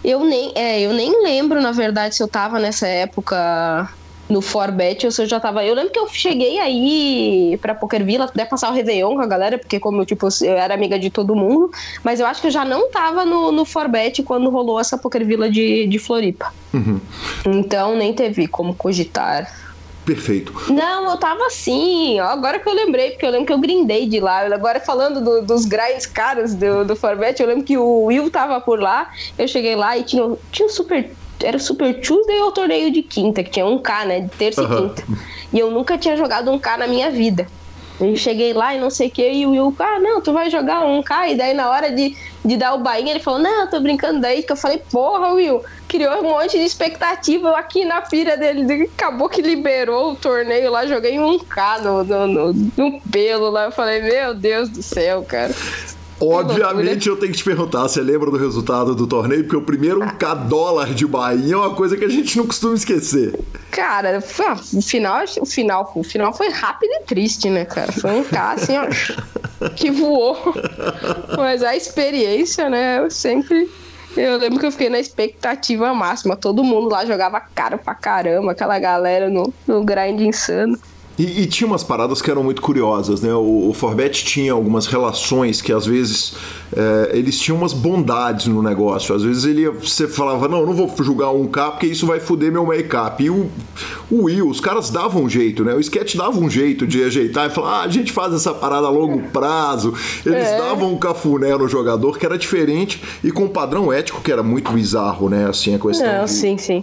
eu, nem, é, eu nem lembro, na verdade, se eu tava nessa época no Forbet ou eu já tava. Eu lembro que eu cheguei aí pra Poker Villa, até passar o Réveillon com a galera, porque como eu, tipo, eu era amiga de todo mundo, mas eu acho que eu já não tava no, no Forbet quando rolou essa Poker Villa de, de Floripa. Uhum. Então nem teve como cogitar Perfeito. Não, eu tava assim, ó, agora que eu lembrei, porque eu lembro que eu grindei de lá. Agora falando do, dos grinds caros do, do Forbet, eu lembro que o Will tava por lá, eu cheguei lá e tinha, tinha um super. Era o Super Tuesday ou o torneio de quinta, que tinha um K, né? De terça uhum. e quinta. E eu nunca tinha jogado um K na minha vida. Eu cheguei lá e não sei o que, e o Will, ah, não, tu vai jogar um K, e daí na hora de, de dar o bainha, ele falou, não, eu tô brincando daí, que eu falei, porra, Will, criou um monte de expectativa aqui na pira dele, acabou que liberou o torneio lá, joguei um K no, no, no, no pelo lá, eu falei, meu Deus do céu, cara. Obviamente eu tenho que te perguntar, você lembra do resultado do torneio? Porque o primeiro um K dólar de Bahia é uma coisa que a gente não costuma esquecer. Cara, o final, o final, o final foi rápido e triste, né, cara? Foi um K assim, ó, *laughs* que voou. Mas a experiência, né, eu sempre eu lembro que eu fiquei na expectativa máxima. Todo mundo lá jogava caro pra caramba, aquela galera no, no grind insano. E, e, tinha umas paradas que eram muito curiosas, né? O, o Forbet tinha algumas relações que às vezes é, eles tinham umas bondades no negócio. Às vezes ele você falava, não, eu não vou jogar um K porque isso vai foder meu make-up. E o, o Will, os caras davam um jeito, né? O sketch dava um jeito de ajeitar e falar, ah, a gente faz essa parada a longo prazo. Eles é. davam um cafuné no jogador que era diferente e com um padrão ético que era muito bizarro, né? Assim, a questão. Não, de... sim, sim.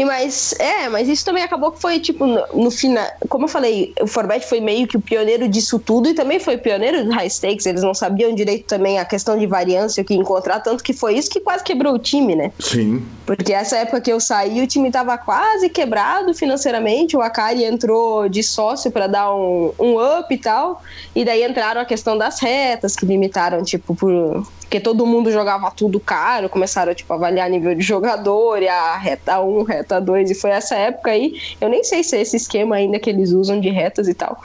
E mas, é, mas isso também acabou que foi, tipo, no, no final. Como eu falei, o Forbet foi meio que o pioneiro disso tudo e também foi pioneiro do high stakes. Eles não sabiam direito também a questão de variância, o que encontrar, tanto que foi isso que quase quebrou o time, né? Sim. Porque essa época que eu saí, o time tava quase quebrado financeiramente. O Akari entrou de sócio para dar um, um up e tal. E daí entraram a questão das retas, que limitaram, tipo, por porque todo mundo jogava tudo caro, começaram tipo, a avaliar nível de jogador, e a reta 1, reta 2, e foi essa época aí. Eu nem sei se é esse esquema ainda que eles usam de retas e tal,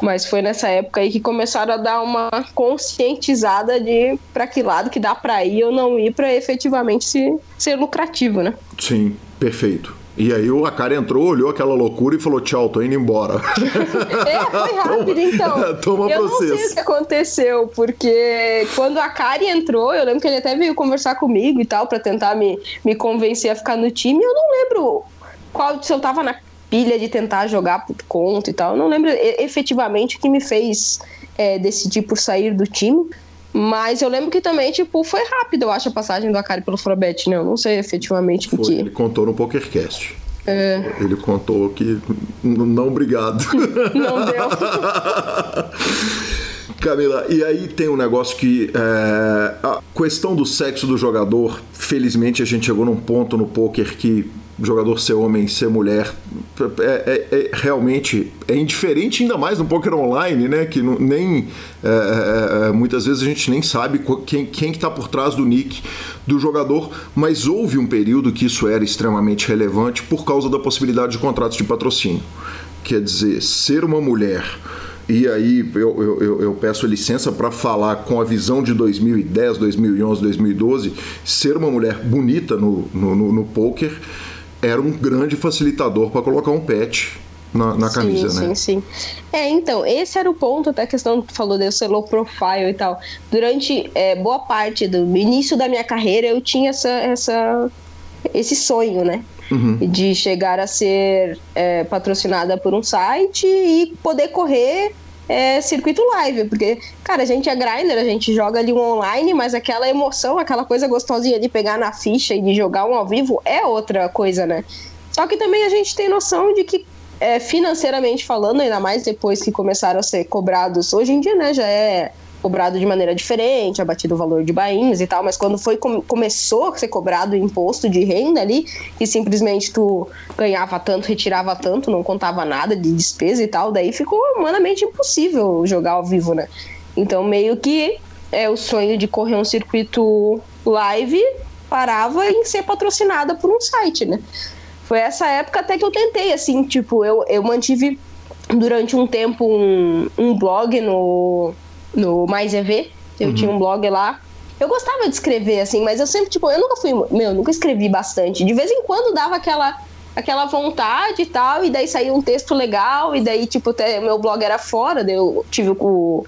mas foi nessa época aí que começaram a dar uma conscientizada de para que lado que dá para ir ou não ir para efetivamente se, ser lucrativo, né? Sim, perfeito. E aí o Akari entrou, olhou aquela loucura e falou: tchau, tô indo embora. *laughs* *laughs* É, foi rápido, então. *laughs* Toma eu processo. não sei o que aconteceu, porque quando a Akari entrou, eu lembro que ele até veio conversar comigo e tal, para tentar me, me convencer a ficar no time. Eu não lembro qual se eu tava na pilha de tentar jogar por conta e tal. Eu não lembro efetivamente o que me fez é, decidir por sair do time. Mas eu lembro que também, tipo, foi rápido, eu acho, a passagem do Akari pelo Frobet, né? Eu não sei efetivamente o que. Ele contou no PokerCast. É. Ele contou que. Não, obrigado. *laughs* Não deu. *laughs* Camila, e aí tem um negócio que é, a questão do sexo do jogador, felizmente a gente chegou num ponto no poker que jogador ser homem, ser mulher, é, é, é, realmente é indiferente, ainda mais no poker online, né? Que nem é, é, é, muitas vezes a gente nem sabe quem, quem que está por trás do nick do jogador, mas houve um período que isso era extremamente relevante por causa da possibilidade de contratos de patrocínio. Quer dizer, ser uma mulher. E aí eu, eu, eu peço licença para falar com a visão de 2010, 2011, 2012, ser uma mulher bonita no, no, no, no poker era um grande facilitador para colocar um pet na, na camisa, sim, né? Sim, sim. É, então, esse era o ponto, até a questão que tu falou do seu low profile e tal. Durante é, boa parte do início da minha carreira, eu tinha essa, essa esse sonho, né? Uhum. De chegar a ser é, patrocinada por um site e poder correr é, circuito live, porque, cara, a gente é grinder, a gente joga ali um online, mas aquela emoção, aquela coisa gostosinha de pegar na ficha e de jogar um ao vivo é outra coisa, né? Só que também a gente tem noção de que, é, financeiramente falando, ainda mais depois que começaram a ser cobrados, hoje em dia, né, já é cobrado de maneira diferente, abatido o valor de bainhas e tal, mas quando foi começou a ser cobrado o imposto de renda ali, e simplesmente tu ganhava tanto, retirava tanto, não contava nada de despesa e tal, daí ficou humanamente impossível jogar ao vivo, né? Então meio que é o sonho de correr um circuito live parava em ser patrocinada por um site, né? Foi essa época até que eu tentei, assim, tipo, eu, eu mantive durante um tempo um, um blog no, no Mais EV. Eu uhum. tinha um blog lá. Eu gostava de escrever, assim, mas eu sempre, tipo, eu nunca fui. Meu, nunca escrevi bastante. De vez em quando dava aquela aquela vontade e tal, e daí saía um texto legal, e daí, tipo, até meu blog era fora, daí eu tive o,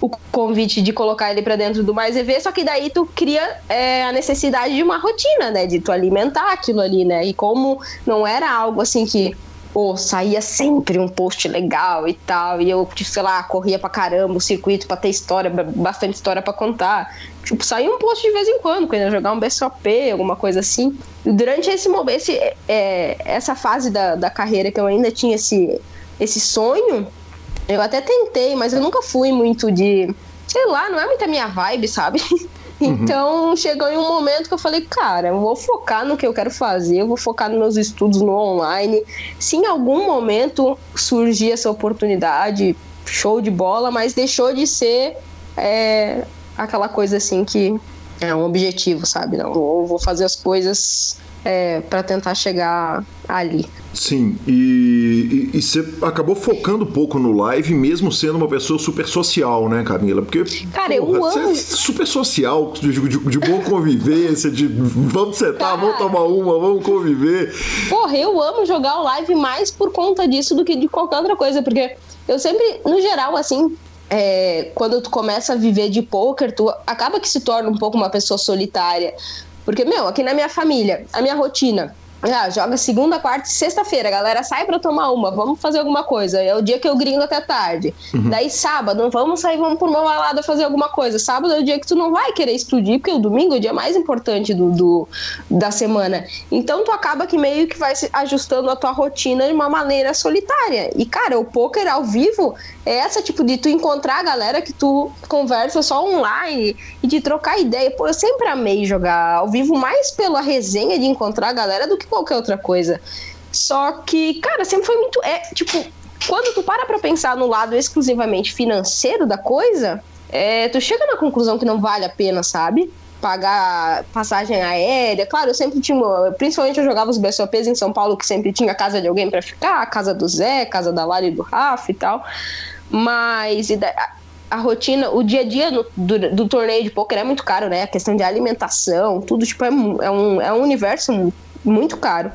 o convite de colocar ele para dentro do Mais EV, só que daí tu cria é, a necessidade de uma rotina, né, de tu alimentar aquilo ali, né, e como não era algo assim que pô, saía sempre um post legal e tal, e eu, tipo, sei lá, corria pra caramba o circuito pra ter história, bastante história pra contar. Tipo, saía um post de vez em quando, quando eu jogar um BSOP, alguma coisa assim. Durante esse momento, esse, é, essa fase da, da carreira que eu ainda tinha esse, esse sonho, eu até tentei, mas eu nunca fui muito de. Sei lá, não é muita minha vibe, sabe? *laughs* Uhum. Então chegou em um momento que eu falei, cara, eu vou focar no que eu quero fazer, eu vou focar nos meus estudos no online. Se em algum momento surgir essa oportunidade, show de bola, mas deixou de ser é, aquela coisa assim que é um objetivo, sabe? Não, eu vou fazer as coisas é, para tentar chegar ali. Sim, e, e, você acabou focando um pouco no live, mesmo sendo uma pessoa super social, né, Camila? Porque, cara, porra, eu amo. É super social, de, de, de boa convivência, de vamos sentar, Cara, vamos tomar uma, vamos conviver. Porra, eu amo jogar o live mais por conta disso do que de qualquer outra coisa, porque eu sempre, no geral, assim, é, quando tu começa a viver de poker, tu acaba que se torna um pouco uma pessoa solitária. Porque, meu, aqui na minha família, a minha rotina ah, joga segunda, quarta e sexta-feira. Galera, sai pra tomar uma, vamos fazer alguma coisa. É o dia que eu gringo até tarde. Uhum. Daí, sábado, vamos sair, vamos por uma balada fazer alguma coisa. Sábado é o dia que tu não vai querer explodir, porque o domingo é o dia mais importante do, do da semana. Então, tu acaba que meio que vai se ajustando a tua rotina de uma maneira solitária. E, cara, o poker ao vivo é essa, tipo, de tu encontrar a galera que tu conversa só online e de trocar ideia. Pô, eu sempre amei jogar ao vivo mais pela resenha de encontrar a galera do que qualquer outra coisa. Só que, cara, sempre foi muito. É, tipo, quando tu para pra pensar no lado exclusivamente financeiro da coisa, é, tu chega na conclusão que não vale a pena, sabe? Pagar passagem aérea. Claro, eu sempre tinha. Principalmente eu jogava os BSOPs em São Paulo, que sempre tinha casa de alguém para ficar, casa do Zé, casa da Lari e do Rafa e tal. Mas a, a, rotina, o dia a dia no, do, do, torneio de poker é muito caro, né? A questão de alimentação, tudo, tipo, é, é, um, é um universo muito caro.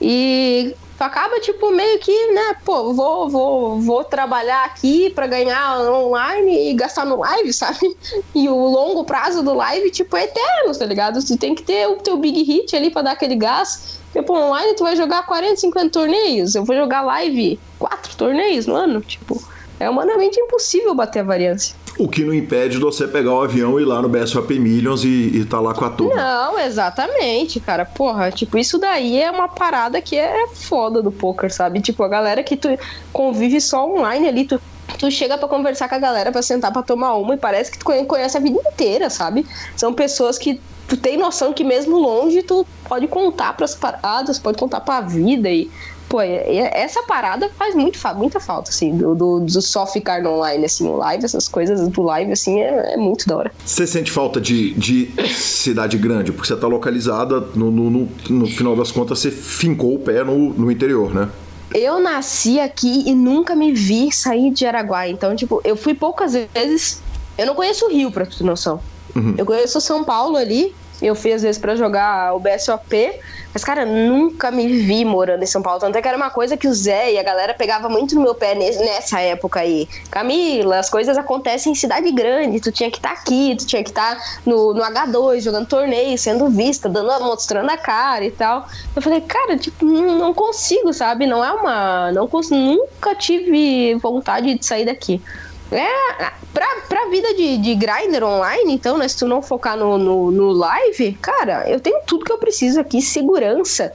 E tu acaba, tipo, meio que, né, pô, vou, vou, vou trabalhar aqui para ganhar online e gastar no live, *laughs* sabe? E o longo prazo do live, tipo, é eterno, tá ligado? Tu tem que ter o teu big hit ali para dar aquele gás. Pô, online tu vai jogar 40, 50 torneios. Eu vou jogar live quatro torneios no ano, tipo é humanamente impossível bater a variância. O que não impede de você pegar o avião e ir lá no BSOP Millions e, e tá lá com a turma. Não, exatamente, cara. Porra, tipo, isso daí é uma parada que é foda do poker, sabe? Tipo, a galera que tu convive só online ali, tu tu chega para conversar com a galera para sentar para tomar uma e parece que tu conhece a vida inteira, sabe? São pessoas que tu tem noção que mesmo longe tu pode contar para as paradas, pode contar para a vida e Pô, essa parada faz muito, muita falta, assim, do, do, do, só ficar no online, assim, o live, essas coisas do live, assim, é, é muito da hora. Você sente falta de, de cidade grande? Porque você tá localizada, no, no, no, no final das contas, você fincou o pé no, no interior, né? Eu nasci aqui e nunca me vi sair de Araguá. Então, tipo, eu fui poucas vezes. Eu não conheço o Rio, pra tu ter noção. Uhum. Eu conheço São Paulo ali. Eu fui às vezes para jogar o BSOP, Mas, cara, nunca me vi morando em São Paulo. Tanto é que era uma coisa que o Zé e a galera pegava muito no meu pé nessa época aí. Camila, as coisas acontecem em cidade grande. Tu tinha que estar tá aqui, tu tinha que estar tá no, no H2, jogando torneio, sendo vista, dando, mostrando a cara e tal. Eu falei, cara, tipo, não, não consigo, sabe? Não é uma. Não consigo, nunca tive vontade de sair daqui. É, pra, pra vida de, de grinder online, então, né? Se tu não focar no, no, no live, cara, eu tenho tudo que eu preciso aqui, segurança.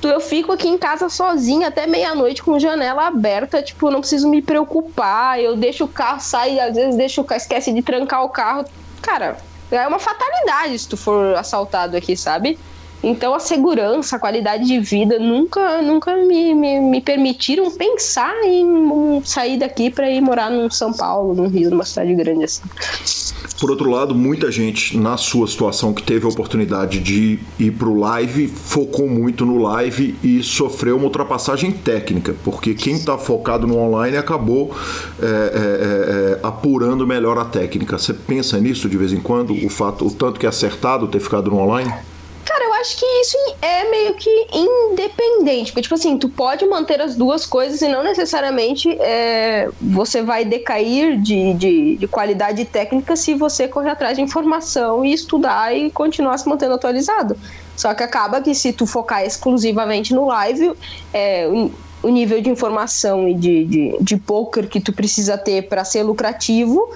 Eu fico aqui em casa sozinha até meia-noite com janela aberta, tipo, não preciso me preocupar. Eu deixo o carro sair, às vezes deixo o carro, esquece de trancar o carro. Cara, é uma fatalidade se tu for assaltado aqui, sabe? Então a segurança, a qualidade de vida nunca, nunca me, me, me permitiram pensar em sair daqui para ir morar no São Paulo, no Rio, numa cidade grande assim. Por outro lado, muita gente na sua situação que teve a oportunidade de ir para o live focou muito no live e sofreu uma ultrapassagem técnica, porque quem está focado no online acabou é, é, é, é, apurando melhor a técnica. Você pensa nisso de vez em quando, o fato, o tanto que é acertado ter ficado no online? Acho que isso é meio que independente. Porque, tipo assim, tu pode manter as duas coisas e não necessariamente é, você vai decair de, de, de, qualidade técnica se você correr atrás de informação e estudar e continuar se mantendo atualizado. Só que acaba que se tu focar exclusivamente no live, é, o nível de informação e de, de, de poker que tu precisa ter para ser lucrativo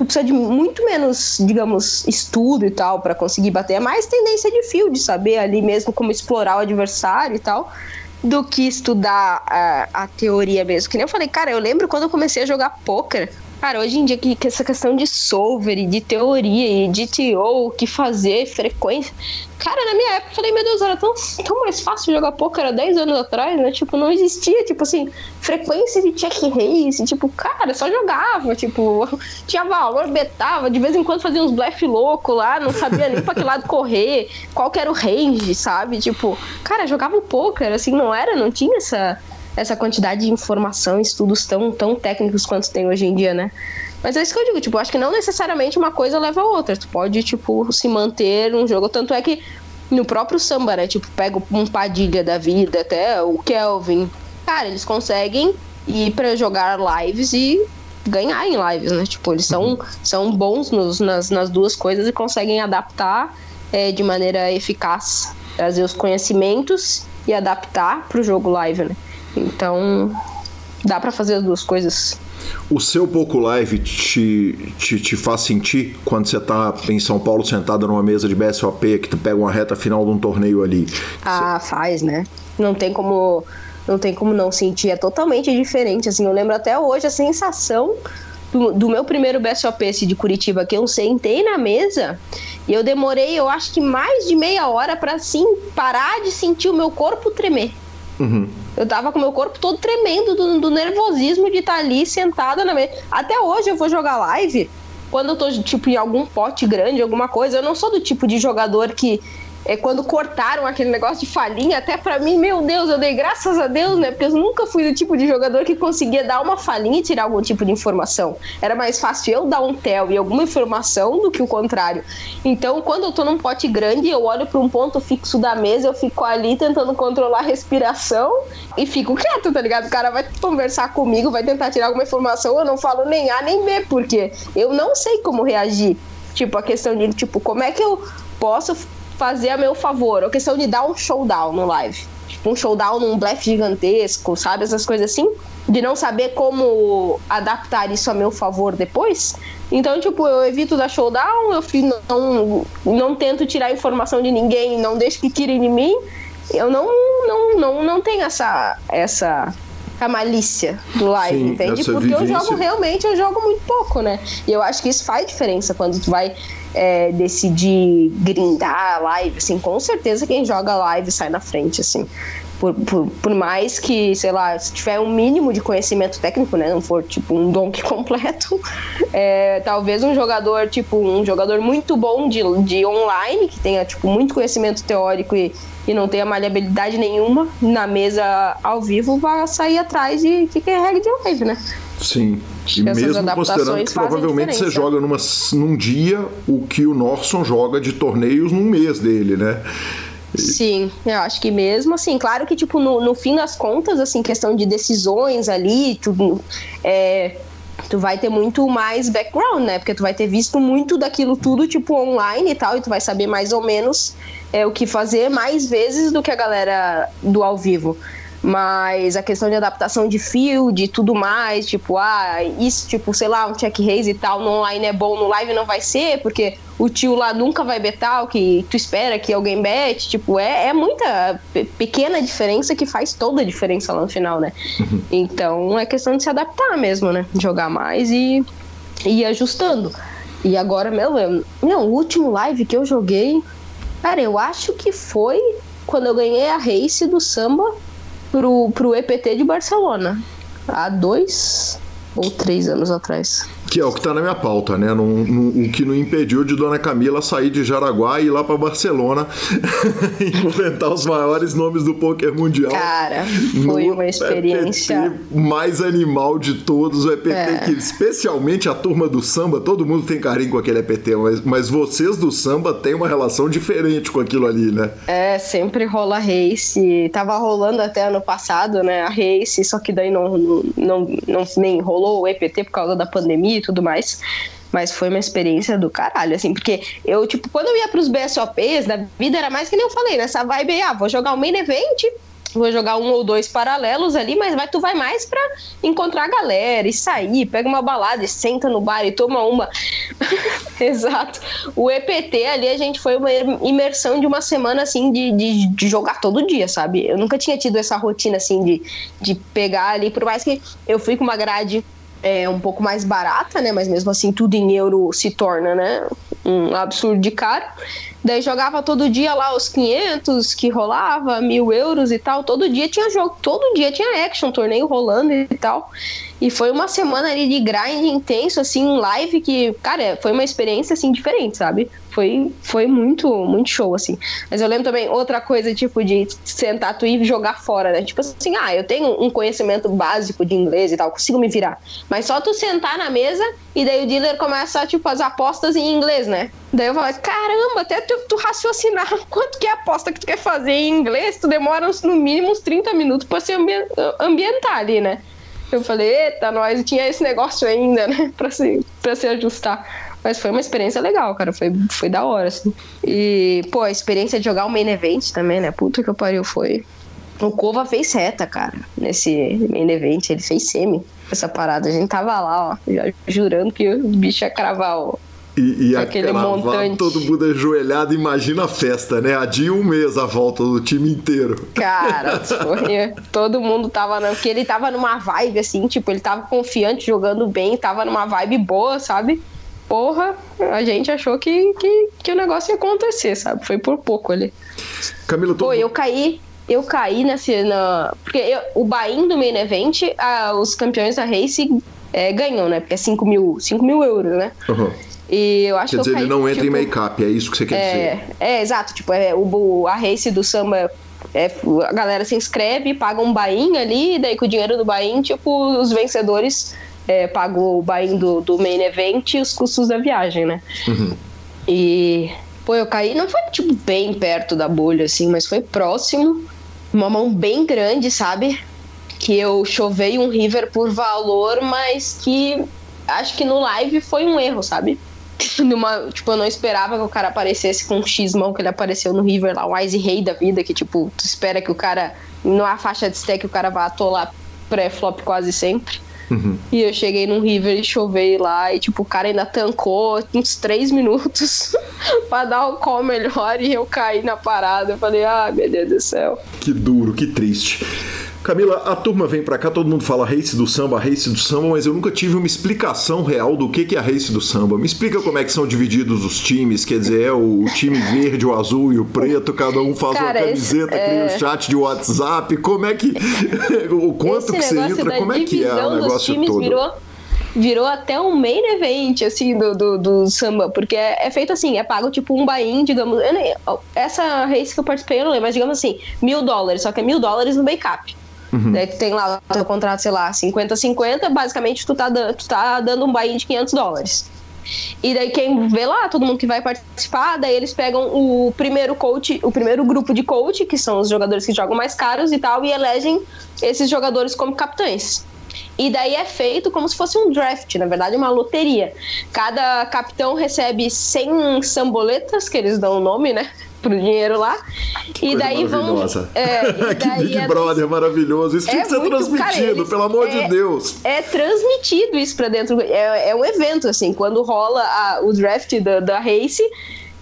tu precisa de muito menos, digamos, estudo e tal para conseguir bater. É mais tendência de field, saber ali mesmo como explorar o adversário e tal, do que estudar a, a teoria mesmo. Que nem eu falei, cara, eu lembro quando eu comecei a jogar poker, Cara, hoje em dia que, que, essa questão de solver e de teoria e de TO, o que fazer, frequência. Cara, na minha época eu falei, meu Deus, era tão, tão mais fácil jogar poker há 10 anos atrás, né? Tipo, não existia, tipo assim, frequência de check race. Tipo, cara, só jogava, tipo, *laughs* tinha valor, betava, de vez em quando fazia uns blefe louco lá, não sabia nem pra que lado correr, qual que era o range, sabe? Tipo, cara, jogava poker, assim, não era, não tinha essa essa quantidade de informação, estudos tão, tão técnicos quanto tem hoje em dia, né? Mas é isso que eu digo, tipo, acho que não necessariamente uma coisa leva a outra. Tu pode, tipo, se manter um jogo. Tanto é que no próprio samba, né? Tipo, pega um Padilha da vida, até o Kelvin. Cara, eles conseguem ir para jogar lives e ganhar em lives, né? Tipo, eles são, são bons nos, nas, nas duas coisas e conseguem adaptar é, de maneira eficaz, trazer os conhecimentos e adaptar para o jogo live, né? Então, dá para fazer as duas coisas. O seu pouco live te, te, te, faz sentir quando você tá em São Paulo sentada numa mesa de BSOP que tu pega uma reta final de um torneio ali? Ah, você... faz, né? Não tem como não tem como não sentir, é totalmente diferente, assim, eu lembro até hoje a sensação do, do meu primeiro BSOP esse de Curitiba, que eu sentei na mesa e eu demorei, eu acho que mais de meia hora para assim, parar de sentir o meu corpo tremer. Uhum. Eu tava com meu corpo todo tremendo do, do nervosismo de estar tá ali sentada na mesa. Até hoje eu vou jogar live. Quando eu tô, tipo, em algum pote grande, alguma coisa, eu não sou do tipo de jogador que é, quando cortaram aquele negócio de falinha, até para mim, meu Deus, eu dei graças a Deus, né? Porque eu nunca fui do tipo de jogador que conseguia dar uma falinha e tirar algum tipo de informação. Era mais fácil eu dar um tel e alguma informação do que o contrário. Então, quando eu tô num pote grande, eu olho para um ponto fixo da mesa, eu fico ali tentando controlar a respiração e fico quieto, tá ligado? O cara vai conversar comigo, vai tentar tirar alguma informação, eu não falo nem A nem B, porque eu não sei como reagir. Tipo, a questão de, tipo, como é que eu posso fazer a meu favor. A questão de dar um showdown no live. Tipo, um showdown num blefe gigantesco, sabe? Essas coisas assim. De não saber como adaptar isso a meu favor depois. Então, tipo, eu evito dar showdown, eu não, não tento tirar informação de ninguém, não deixo que tirem de mim. Eu não, não, não, não tenho essa, essa a malícia do live, Sim, entende? Porque vivência... eu jogo realmente, eu jogo muito pouco, né? E eu acho que isso faz diferença quando tu vai é, decidir grindar a live, assim, com certeza quem joga live sai na frente, assim. Por, por, por, mais que, sei lá, se tiver um mínimo de conhecimento técnico, né, não for tipo um donk *laughs* completo, é, talvez um jogador, tipo, um jogador muito bom de, de online, que tenha, tipo, muito conhecimento teórico e, e não tenha maleabilidade nenhuma na mesa ao vivo, vá sair atrás de que é regra de live, né? Sim. E mesmo considerando que provavelmente você joga numa, num dia o que o Norson joga de torneios num mês dele, né? Sim, eu acho que mesmo assim, claro que, tipo, no, no fim das contas, assim, questão de decisões ali, tudo, é, tu vai ter muito mais background, né? Porque tu vai ter visto muito daquilo tudo, tipo, online e tal, e tu vai saber mais ou menos é, o que fazer mais vezes do que a galera do ao vivo. Mas a questão de adaptação de field e tudo mais, tipo, ah, isso, tipo, sei lá, um check raise e tal, no online é bom, no live não vai ser, porque o tio lá nunca vai betar o que tu espera que alguém bete. Tipo, é, é muita pequena diferença que faz toda a diferença lá no final, né? Uhum. Então é questão de se adaptar mesmo, né? Jogar mais e, e ir ajustando. E agora, meu, meu, o último live que eu joguei, cara, eu acho que foi quando eu ganhei a race do samba pro, pro EPT de Barcelona. Há dois ou três anos atrás. Que é o que está na minha pauta, né? o que não impediu de Dona Camila sair de Jaraguá e ir lá para Barcelona *laughs* enfrentar os maiores nomes do poker mundial. Cara, foi uma experiência. EPT mais animal de todos, o EPT é. que, especialmente a turma do samba, todo mundo tem carinho com aquele EPT, mas, mas vocês do samba têm uma relação diferente com aquilo ali, né? É, sempre rola race. Tava rolando até ano passado, né? A race, só que daí não, não, não, não nem rolou o EPT por causa da pandemia e tudo mais. Mas foi uma experiência do caralho, assim, porque eu, tipo, quando eu ia pros BSOPs da vida, era mais que nem eu falei, nessa vibe, ah, vou jogar um main event, vou jogar um ou dois paralelos ali, mas vai, tu vai mais pra encontrar a galera e sair, pega uma balada e senta no bar e toma uma. *laughs* Exato. O EPT ali, a gente foi uma imersão de uma semana, assim, de, de, de, jogar todo dia, sabe? Eu nunca tinha tido essa rotina, assim, de, de pegar ali, por mais que eu fui com uma grade é um pouco mais barata, né? Mas mesmo assim tudo em euro se torna, né? Um absurdo de caro. Daí jogava todo dia lá os 500 que rolava, mil euros e tal. Todo dia tinha jogo, todo dia tinha action, torneio rolando e tal. E foi uma semana ali de grind intenso, assim, live que, cara, foi uma experiência, assim, diferente, sabe? Foi, foi muito, muito show, assim. Mas eu lembro também outra coisa, tipo, de sentar tu e jogar fora, né? Tipo assim, ah, eu tenho um conhecimento básico de inglês e tal, consigo me virar. Mas só tu sentar na mesa e daí o dealer começa, tipo, as apostas em inglês, né? Daí eu falo, caramba, até tu, tu raciocinar *laughs* quanto que é a aposta que tu quer fazer em inglês, tu demora no mínimo uns 30 minutos pra se ambientar ali, né? Eu falei, eita, nós tinha esse negócio ainda, né? *laughs* Pra se, pra se ajustar. Mas foi uma experiência legal, cara. Foi, foi da hora, assim. E, pô, a experiência de jogar o main event também, né? Puta que pariu, foi. O Kova fez reta, cara, nesse main event. Ele fez semi essa parada. A gente tava lá, ó, já jurando que o bicho ia cravar o, e, e aquele montante. todo mundo ajoelhado, imagina a festa, né? A de um mês a volta do time inteiro. Cara, *laughs* foi, todo mundo tava. Porque ele tava numa vibe assim, tipo, ele tava confiante, jogando bem, tava numa vibe boa, sabe? Porra, a gente achou que, que, que o negócio ia acontecer, sabe? Foi por pouco ali. Camila, tô... Pô, eu caí, eu caí nesse. Na... Porque eu, o Bahia do main event, ah, os campeões da Race é, ganham, né? Porque é 5 mil, 5 mil euros, né? Uhum. E eu acho quer que dizer, ele não entra tipo, em make-up, é isso que você quer é, dizer? É, exato. Tipo, é, o, a race do samba, é, a galera se inscreve, paga um bain ali, daí com o dinheiro do bain, tipo, os vencedores é, pagam o bain do, do main event e os custos da viagem, né? Uhum. E, pô, eu caí, não foi, tipo, bem perto da bolha, assim, mas foi próximo. Uma mão bem grande, sabe? Que eu chovei um river por valor, mas que acho que no live foi um erro, sabe? *laughs* numa, tipo, eu não esperava que o cara aparecesse com um X-mão que ele apareceu no River lá, o Ice Rei da vida, que tipo, tu espera que o cara, numa faixa de stack, o cara vá atolar pré-flop quase sempre. Uhum. E eu cheguei no River e chovei lá, e tipo, o cara ainda tancou uns três minutos *laughs* pra dar o call melhor e eu caí na parada. Eu falei, ah, meu Deus do céu. Que duro, que triste. Camila, a turma vem para cá, todo mundo fala race do samba, race do samba, mas eu nunca tive uma explicação real do que, que é a race do samba. Me explica como é que são divididos os times, quer dizer, é o time verde, o azul e o preto, cada um faz Cara, uma camiseta, esse, cria é... um chat de WhatsApp, como é que. *laughs* o quanto esse que você entra, como é que é o negócio todo? Virou virou até um main event, assim, do, do, do samba, porque é, é, feito assim, é pago tipo um buy-in, digamos, nem, essa race que eu participei, eu não lembro, mas digamos assim, mil dólares, só que é mil dólares no backup. Uhum. Daí tu tem lá o teu contrato, sei lá, 50-50, basicamente tu tá, dando, tu tá dando um buy de 500 dólares. E daí quem vê lá, todo mundo que vai participar, daí eles pegam o primeiro coach, o primeiro grupo de coach, que são os jogadores que jogam mais caros e tal, e elegem esses jogadores como capitães. E daí é feito como se fosse um draft, na verdade, uma loteria. Cada capitão recebe 100 samboletas, que eles dão o nome, né? Pro dinheiro lá. Que e daí vão. É, *laughs* e que Big é, Brother maravilhoso. Isso é tinha que ser transmitido, cara, eles, pelo amor é, de Deus. É transmitido isso pra dentro. É, é um evento, assim, quando rola a, o draft da, da Race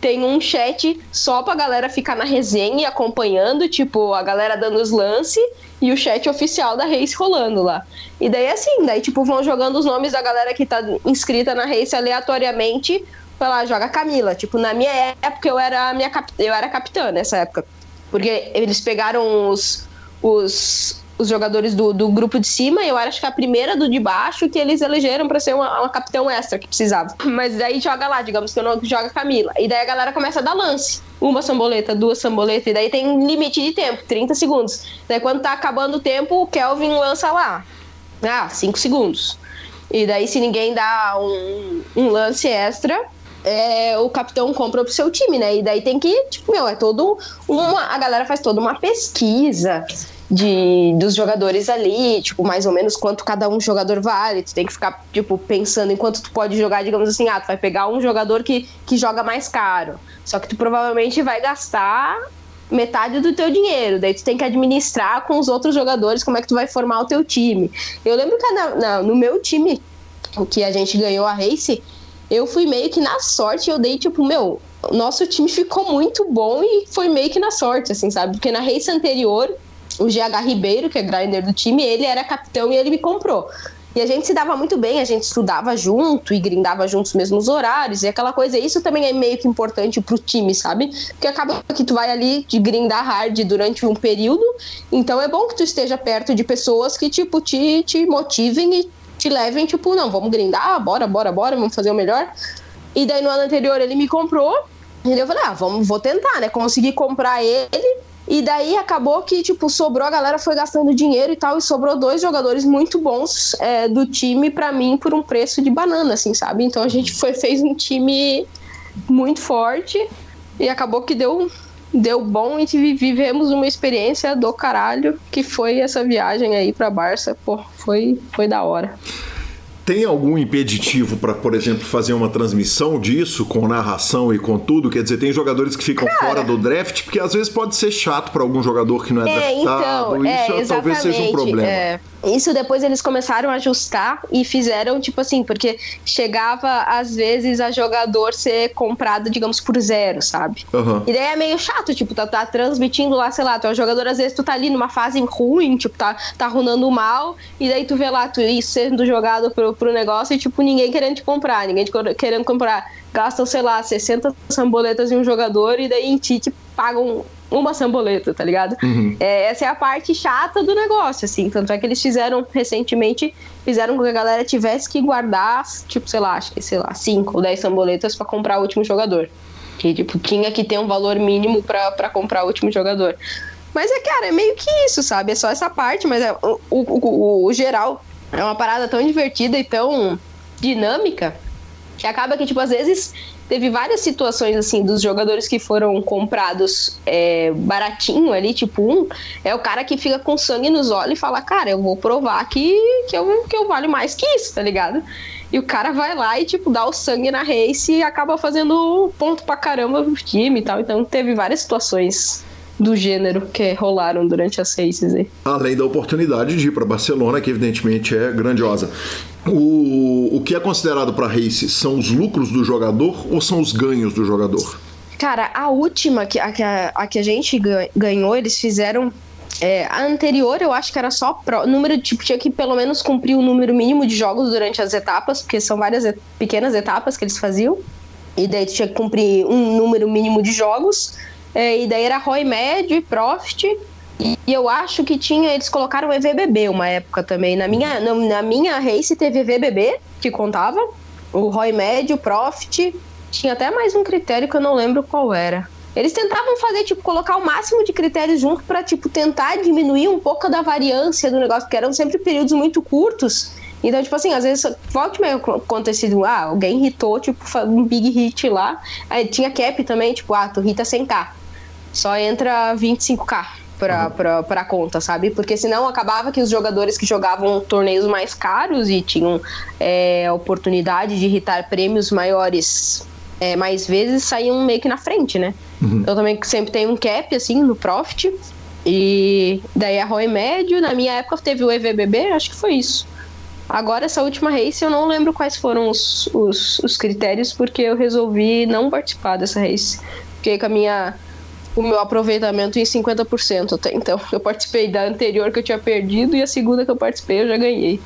tem um chat só pra galera ficar na resenha e acompanhando, tipo, a galera dando os lances e o chat oficial da Race rolando lá. E daí assim, daí tipo vão jogando os nomes da galera que tá inscrita na Race aleatoriamente, vai lá, joga Camila. Tipo, na minha época eu era minha cap... eu era capitã nessa época. Porque eles pegaram os os os jogadores do, do grupo de cima, eu acho que a primeira do de baixo que eles elegeram para ser uma, uma, capitão extra que precisava. Mas daí joga lá, digamos que eu não joga Camila. E daí a galera começa a dar lance. Uma samboleta, duas samboletas, e daí tem limite de tempo, 30 segundos. Daí quando tá acabando o tempo, o Kelvin lança lá. Ah, 5 segundos. E daí se ninguém dá um, um lance extra, é, o capitão compra pro seu time, né? E daí tem que, tipo, meu, é todo uma. A galera faz toda uma pesquisa de dos jogadores ali, tipo, mais ou menos quanto cada um jogador vale. Tu tem que ficar, tipo, pensando em quanto tu pode jogar, digamos assim, ah, tu vai pegar um jogador que, que joga mais caro. Só que tu provavelmente vai gastar metade do teu dinheiro. Daí tu tem que administrar com os outros jogadores como é que tu vai formar o teu time. Eu lembro que na, na, no meu time, o que a gente ganhou a Race, eu fui meio que na sorte, eu dei, tipo, meu, nosso time ficou muito bom e foi meio que na sorte, assim, sabe? Porque na Race anterior o GH Ribeiro, que é grinder do time, ele era capitão e ele me comprou. E a gente se dava muito bem, a gente estudava junto e grindava juntos os mesmos horários e aquela coisa. Isso também é meio que importante pro time, sabe? Porque acaba que tu vai ali de grindar hard durante um período, então é bom que tu esteja perto de pessoas que, tipo, te, te motivem e te levem, tipo, não, vamos grindar, bora, bora, bora, vamos fazer o melhor. E daí no ano anterior ele me comprou, e eu falei, ah, vamos, vou tentar, né? Consegui comprar ele e daí acabou que, tipo, sobrou, a galera foi gastando dinheiro e tal, e sobrou dois jogadores muito bons é, do time para mim por um preço de banana, assim, sabe? Então a gente foi, fez um time muito forte e acabou que deu, deu bom e vivemos uma experiência do caralho, que foi essa viagem aí pra Barça. Pô, foi, foi da hora. Tem algum impeditivo para, por exemplo, fazer uma transmissão disso com narração e com tudo? Quer dizer, tem jogadores que ficam Cara, fora do draft, porque às vezes pode ser chato para algum jogador que não é, é draftado. Então, Isso é, talvez seja um problema. É. Isso depois eles começaram a ajustar e fizeram, tipo assim, porque chegava às vezes a jogador ser comprado, digamos, por zero, sabe? Uhum. E daí é meio chato, tipo, tá, tá transmitindo lá, sei lá, tu é um jogador, às vezes tu tá ali numa fase ruim, tipo, tá, tá runando mal, e daí tu vê lá, tu ir sendo jogado pro, pro negócio e, tipo, ninguém querendo te comprar, ninguém te querendo comprar. Gastam, sei lá, 60 samboletas em um jogador e daí em ti te pagam uma samboleta, tá ligado? Uhum. É, essa é a parte chata do negócio, assim. Tanto é que eles fizeram recentemente, fizeram com que a galera tivesse que guardar, tipo, sei lá, acho que, sei lá, 5 ou 10 samboletas para comprar o último jogador. Que, tipo, tinha que ter um valor mínimo para comprar o último jogador. Mas é, cara, é meio que isso, sabe? É só essa parte, mas é, o, o, o, o geral é uma parada tão divertida e tão dinâmica que acaba que, tipo, às vezes teve várias situações assim dos jogadores que foram comprados é, baratinho ali, tipo um, é o cara que fica com sangue nos olhos e fala, cara, eu vou provar que, que, eu, que eu valho mais que isso, tá ligado? E o cara vai lá e, tipo, dá o sangue na race e acaba fazendo ponto pra caramba pro time e tal. Então teve várias situações do gênero que rolaram durante as races aí. Além da oportunidade de ir para Barcelona, que evidentemente é grandiosa. O, o que é considerado para race são os lucros do jogador ou são os ganhos do jogador? Cara, a última que a, a, a que a gente ganhou, eles fizeram. É, a anterior eu acho que era só pro, número, tipo, tinha que pelo menos cumprir o número mínimo de jogos durante as etapas, porque são várias et pequenas etapas que eles faziam. E daí tinha que cumprir um número mínimo de jogos. É, e daí era ROI médio e Profit. E eu acho que tinha, eles colocaram EVBB uma época também. Na minha, na, minha race teve EVBB, que contava. O ROI médio, Profit. Tinha até mais um critério que eu não lembro qual era. Eles tentavam fazer, tipo, colocar o máximo de critérios junto para tipo, tentar diminuir um pouco da variância do negócio, porque eram sempre períodos muito curtos. Então, tipo assim, às vezes pode meio acontecido, ah, alguém hitou, tipo, um big hit lá. Aí tinha cap também, tipo, ah, tu hita 100k. Só entra 25k pra, uhum. pra, pra conta, sabe? Porque senão acabava que os jogadores que jogavam torneios mais caros e tinham é, oportunidade de irritar prêmios maiores é, mais vezes saíam meio que na frente, né? Uhum. Eu também sempre tenho um cap, assim, no Profit. E daí a ROI médio, na minha época teve o EVBB, acho que foi isso. Agora, essa última race, eu não lembro quais foram os, os, os critérios, porque eu resolvi não participar dessa race. Fiquei com a minha o meu aproveitamento em 50% até então. Eu participei da anterior que eu tinha perdido e a segunda que eu participei eu já ganhei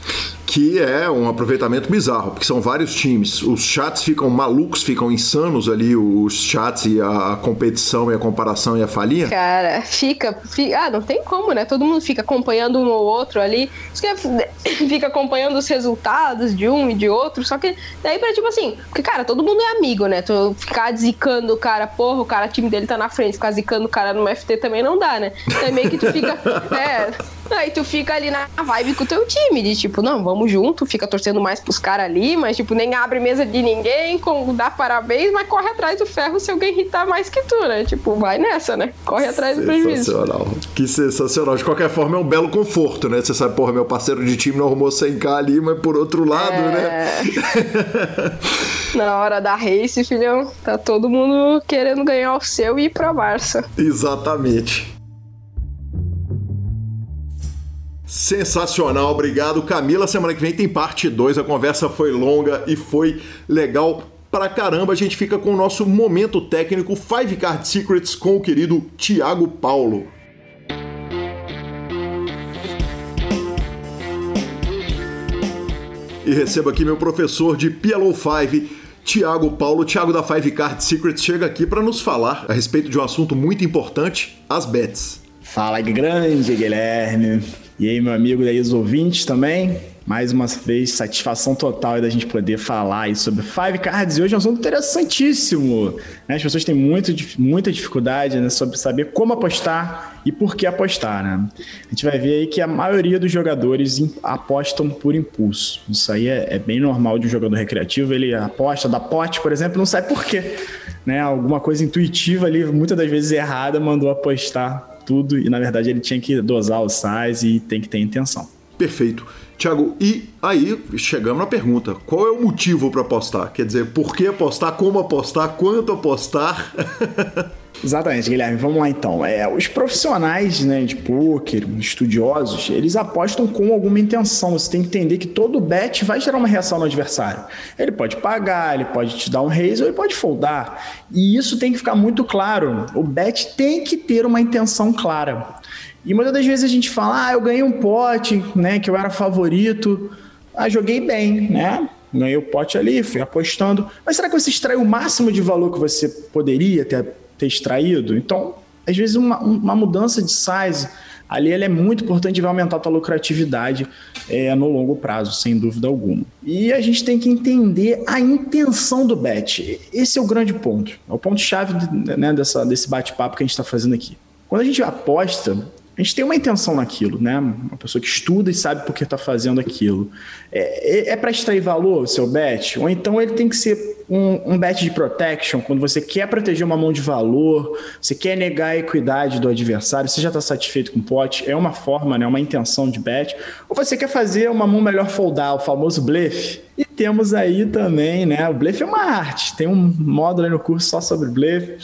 que é um aproveitamento bizarro, porque são vários times. Os chats ficam malucos, ficam insanos ali, os chats e a competição e a comparação e a falinha. Cara, fica, fica. Ah, não tem como, né? Todo mundo fica acompanhando um ou outro ali. *coughs* Fica acompanhando os resultados de um e de outro. Só que daí pra tipo assim, porque, cara, todo mundo é amigo, né? Tu ficar zicando o cara, porra, o cara, o time dele tá na frente, ficar zicando o cara no FT também não dá, né? Então é meio que tu fica. *laughs* é, Aí tu fica ali na vibe com o teu time, de tipo, não, vamos junto, fica torcendo mais pros caras ali, mas tipo, nem abre mesa de ninguém, com, dá parabéns, mas corre atrás do ferro se alguém irritar mais que tu, né? Tipo, vai nessa, né? Corre atrás do prejuízo. Sensacional. Que sensacional. De qualquer forma, é um belo conforto, né? Você sabe, porra, meu parceiro de time não arrumou 100k ali, mas por outro lado, é... né? *laughs* na hora da race, filhão, tá todo mundo querendo ganhar o seu e ir pra Barça. Exatamente. Sensacional, obrigado Camila. Semana que vem tem parte 2. A conversa foi longa e foi legal pra caramba. A gente fica com o nosso momento técnico Five Card Secrets com o querido Tiago Paulo. E recebo aqui meu professor de PLO 5, Tiago Paulo. Tiago da Five Card Secrets chega aqui para nos falar a respeito de um assunto muito importante, as bets. Fala grande Guilherme. E aí, meu amigo, e aí os ouvintes também. Mais uma vez, satisfação total da gente poder falar aí sobre Five Cards. E hoje é um assunto interessantíssimo. Né? As pessoas têm muito, muita dificuldade né, sobre saber como apostar e por que apostar. Né? A gente vai ver aí que a maioria dos jogadores apostam por impulso. Isso aí é, é bem normal de um jogador recreativo. Ele aposta, dá pote, por exemplo, não sabe por quê. Né? Alguma coisa intuitiva ali, muitas das vezes errada, mandou apostar tudo e na verdade ele tinha que dosar o size e tem que ter intenção. Perfeito. Tiago, e aí chegamos na pergunta: qual é o motivo para apostar? Quer dizer, por que apostar, como apostar, quanto apostar? *laughs* Exatamente, Guilherme. Vamos lá então. É, os profissionais né, de poker, estudiosos, eles apostam com alguma intenção. Você tem que entender que todo bet vai gerar uma reação no adversário. Ele pode pagar, ele pode te dar um raise ou ele pode foldar. E isso tem que ficar muito claro. O bet tem que ter uma intenção clara. E muitas das vezes a gente fala, ah, eu ganhei um pote, né, que eu era favorito. Ah, joguei bem, né? Ganhei o pote ali, fui apostando. Mas será que você extraiu o máximo de valor que você poderia ter ter extraído. Então, às vezes, uma, uma mudança de size ali é muito importante e vai aumentar a tua lucratividade é, no longo prazo, sem dúvida alguma. E a gente tem que entender a intenção do bet. Esse é o grande ponto. É o ponto-chave né, dessa, desse bate-papo que a gente está fazendo aqui. Quando a gente aposta, a gente tem uma intenção naquilo, né? Uma pessoa que estuda e sabe por que está fazendo aquilo. É, é, é para extrair valor o seu bet? Ou então ele tem que ser um, um bet de protection, quando você quer proteger uma mão de valor, você quer negar a equidade do adversário, você já está satisfeito com o pote, é uma forma, né? Uma intenção de bet. Ou você quer fazer uma mão melhor foldar, o famoso blefe. E temos aí também, né? O blefe é uma arte, tem um módulo aí no curso só sobre blefe.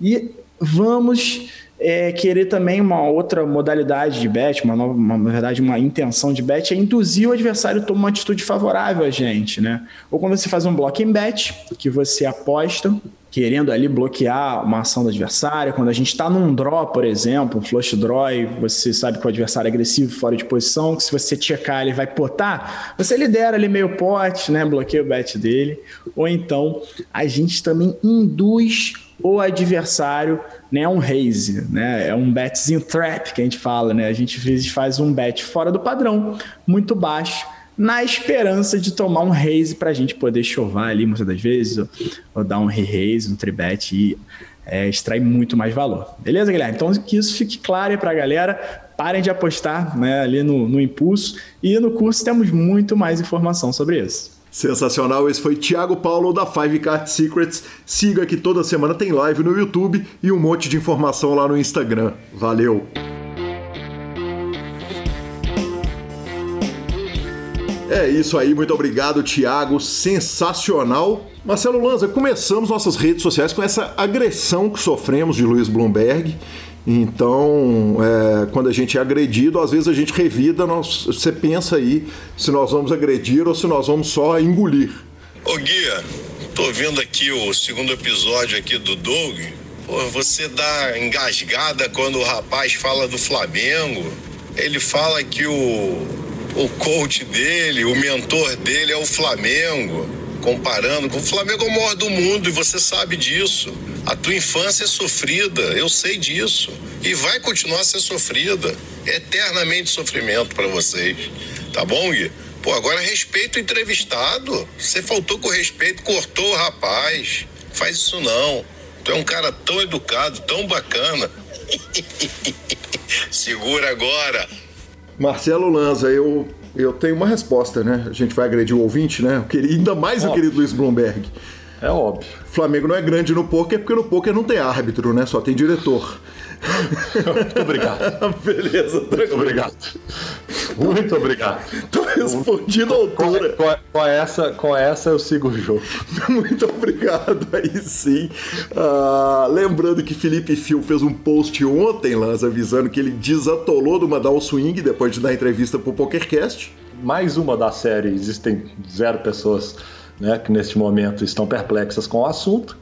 E vamos é, querer também uma outra modalidade de bet, uma, nova, uma, na verdade, uma intenção de bet, é induzir o adversário a tomar uma atitude favorável a gente, né? Ou quando você faz um blocking bet, que você aposta, querendo ali bloquear uma ação do adversário, quando a gente está num draw, por exemplo, um flush draw, e você sabe que o adversário é agressivo, fora de posição, que se você checar ele vai potar, você lidera ali meio pote, né? Bloqueia o bet dele. Ou então a gente também induz o adversário né, um raise, né? É um betzinho trap que a gente fala, né? A gente às vezes faz um bet fora do padrão, muito baixo, na esperança de tomar um raise para a gente poder chovar ali muitas das vezes, ou, ou dar um re-raise, um tribet e é, extrair muito mais valor. Beleza, Guilherme? Então que isso fique claro para a galera. parem de apostar né, ali no, no impulso. E no curso temos muito mais informação sobre isso. Sensacional, esse foi Thiago Paulo da Five Card Secrets. Siga que toda semana tem live no YouTube e um monte de informação lá no Instagram. Valeu! É isso aí, muito obrigado, Thiago. Sensacional. Marcelo Lanza, começamos nossas redes sociais com essa agressão que sofremos de Luiz Bloomberg. Então, é, quando a gente é agredido, às vezes a gente revida, nós, você pensa aí se nós vamos agredir ou se nós vamos só engolir. Ô Guia, tô vendo aqui o segundo episódio aqui do Doug. Pô, você dá engasgada quando o rapaz fala do Flamengo. Ele fala que o, o coach dele, o mentor dele é o Flamengo, comparando com o Flamengo é o maior do mundo e você sabe disso. A tua infância é sofrida, eu sei disso. E vai continuar a ser sofrida. Eternamente sofrimento para vocês. Tá bom, Gui? Pô, agora respeita o entrevistado. Você faltou com respeito, cortou o rapaz. Faz isso não. Tu é um cara tão educado, tão bacana. *laughs* Segura agora. Marcelo Lanza, eu, eu tenho uma resposta, né? A gente vai agredir o ouvinte, né? querido, ainda mais o querido Luiz Bloomberg. É óbvio. Flamengo não é grande no poker porque no poker não tem árbitro, né? Só tem diretor. Muito *laughs* obrigado. *laughs* Beleza, tranquilo. Muito obrigado. Muito obrigado. Tô respondido à altura. Com, com, com, essa, com essa eu sigo o jogo. *laughs* Muito obrigado, aí sim. Ah, lembrando que Felipe Fio fez um post ontem, Lanz, avisando que ele desatolou do Madal Swing depois de dar entrevista pro PokerCast. Mais uma da série, existem zero pessoas né, que neste momento estão perplexas com o assunto.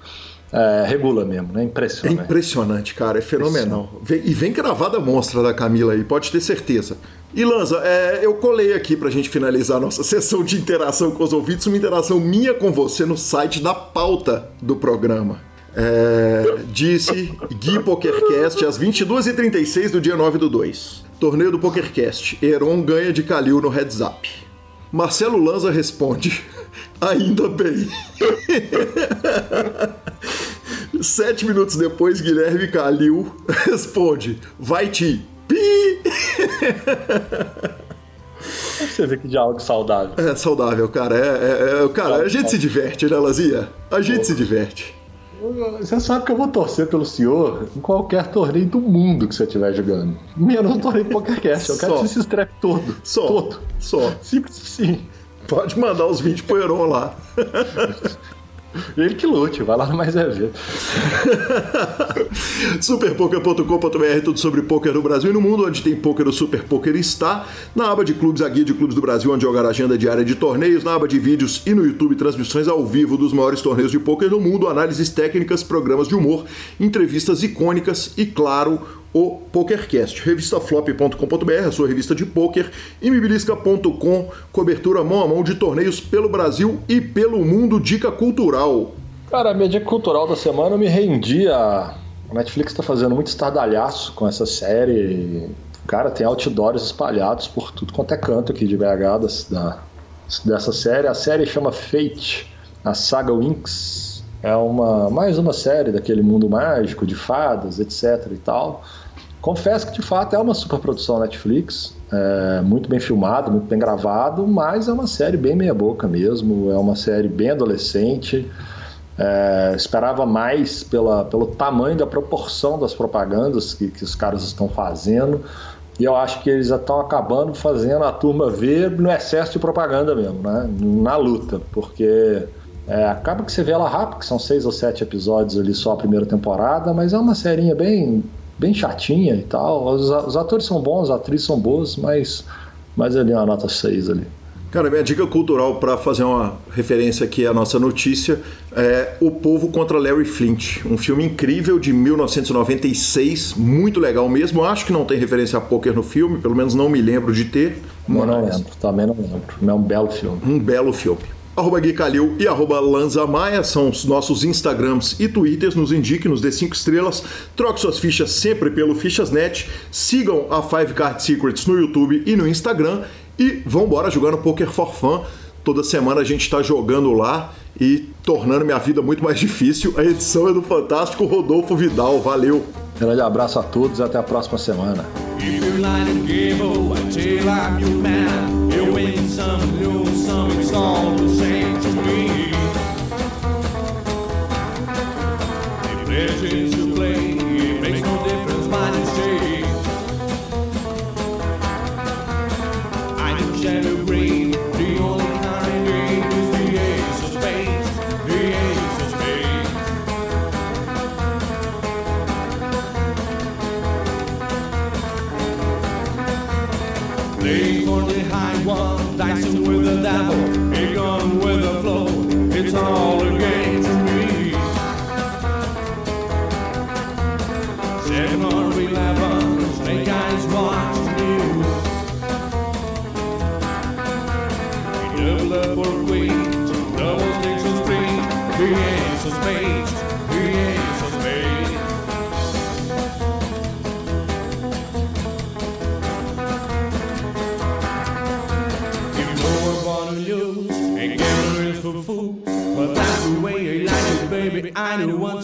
É, regula mesmo, né? Impressionante. É impressionante, cara, é fenomenal. E vem gravada a monstra da Camila aí, pode ter certeza. E Lanza, é, eu colei aqui pra gente finalizar a nossa *laughs* sessão de interação com os ouvintes, uma interação minha com você no site da pauta do programa. É, disse Gui Pokercast às 22h36 do dia 9 do 2. Torneio do Pokercast. Heron ganha de Calil no heads up. Marcelo Lanza responde: *laughs* Ainda bem. Sete minutos depois, Guilherme Calil responde: Vai te. Pi! Você vê que diálogo saudável. É saudável, cara. É, é, é cara, a gente se diverte, né, Lazia? A gente Pô. se diverte. Você sabe que eu vou torcer pelo senhor em qualquer torneio do mundo que você estiver jogando. Menos no torneio do PokerCast. Eu quero que você se estrepe todo. Só. Todo. Só. Simples assim. Pode mandar os vídeos pro Heron lá. Ele que lute, vai lá no Mais É Ver. *laughs* Superpoker.com.br, tudo sobre poker no Brasil e no mundo, onde tem poker, o Super Poker está. Na aba de clubes, a guia de clubes do Brasil, onde jogar a agenda diária de torneios. Na aba de vídeos e no YouTube, transmissões ao vivo dos maiores torneios de poker do mundo, análises técnicas, programas de humor, entrevistas icônicas e, claro, o PokerCast. Revistaflop.com.br, a sua revista de poker, e mibilisca.com, cobertura mão a mão de torneios pelo Brasil e pelo mundo, dica cultural. Cara, a minha dica cultural da semana eu me rendi a. A Netflix está fazendo muito estardalhaço com essa série. Cara, tem outdoors espalhados por tudo quanto é canto aqui de BH da, dessa série. A série chama Fate, a saga Winx. É uma mais uma série daquele mundo mágico de fadas, etc e tal. Confesso que de fato é uma superprodução Netflix, é muito bem filmado, muito bem gravado, mas é uma série bem meia boca mesmo, é uma série bem adolescente. É, esperava mais pela, pelo tamanho da proporção das propagandas que, que os caras estão fazendo. E eu acho que eles já estão acabando fazendo a turma ver no excesso de propaganda mesmo, né? Na luta, porque é, acaba que você vê ela rápido, que são seis ou sete episódios ali só a primeira temporada, mas é uma serinha bem, bem chatinha e tal. Os, os atores são bons, as atrizes são boas, mas, mas ali é uma nota 6 ali. Cara, minha dica cultural para fazer uma referência aqui à nossa notícia é O Povo contra Larry Flint, um filme incrível de 1996, muito legal mesmo. Acho que não tem referência a poker no filme, pelo menos não me lembro de ter. Mas... Não lembro, também não lembro. É um belo filme. Um belo filme arroba Gui Calil e arroba Lanza Maia são os nossos Instagrams e Twitters. Nos indique, nos dê 5 estrelas. Troque suas fichas sempre pelo Fichasnet. Sigam a Five Card Secrets no YouTube e no Instagram. E vão embora jogando Poker for Fun. Toda semana a gente está jogando lá e tornando minha vida muito mais *laughs* difícil. A edição é do fantástico Rodolfo Vidal. Valeu! Grande abraço a todos e até a próxima semana. kind of one.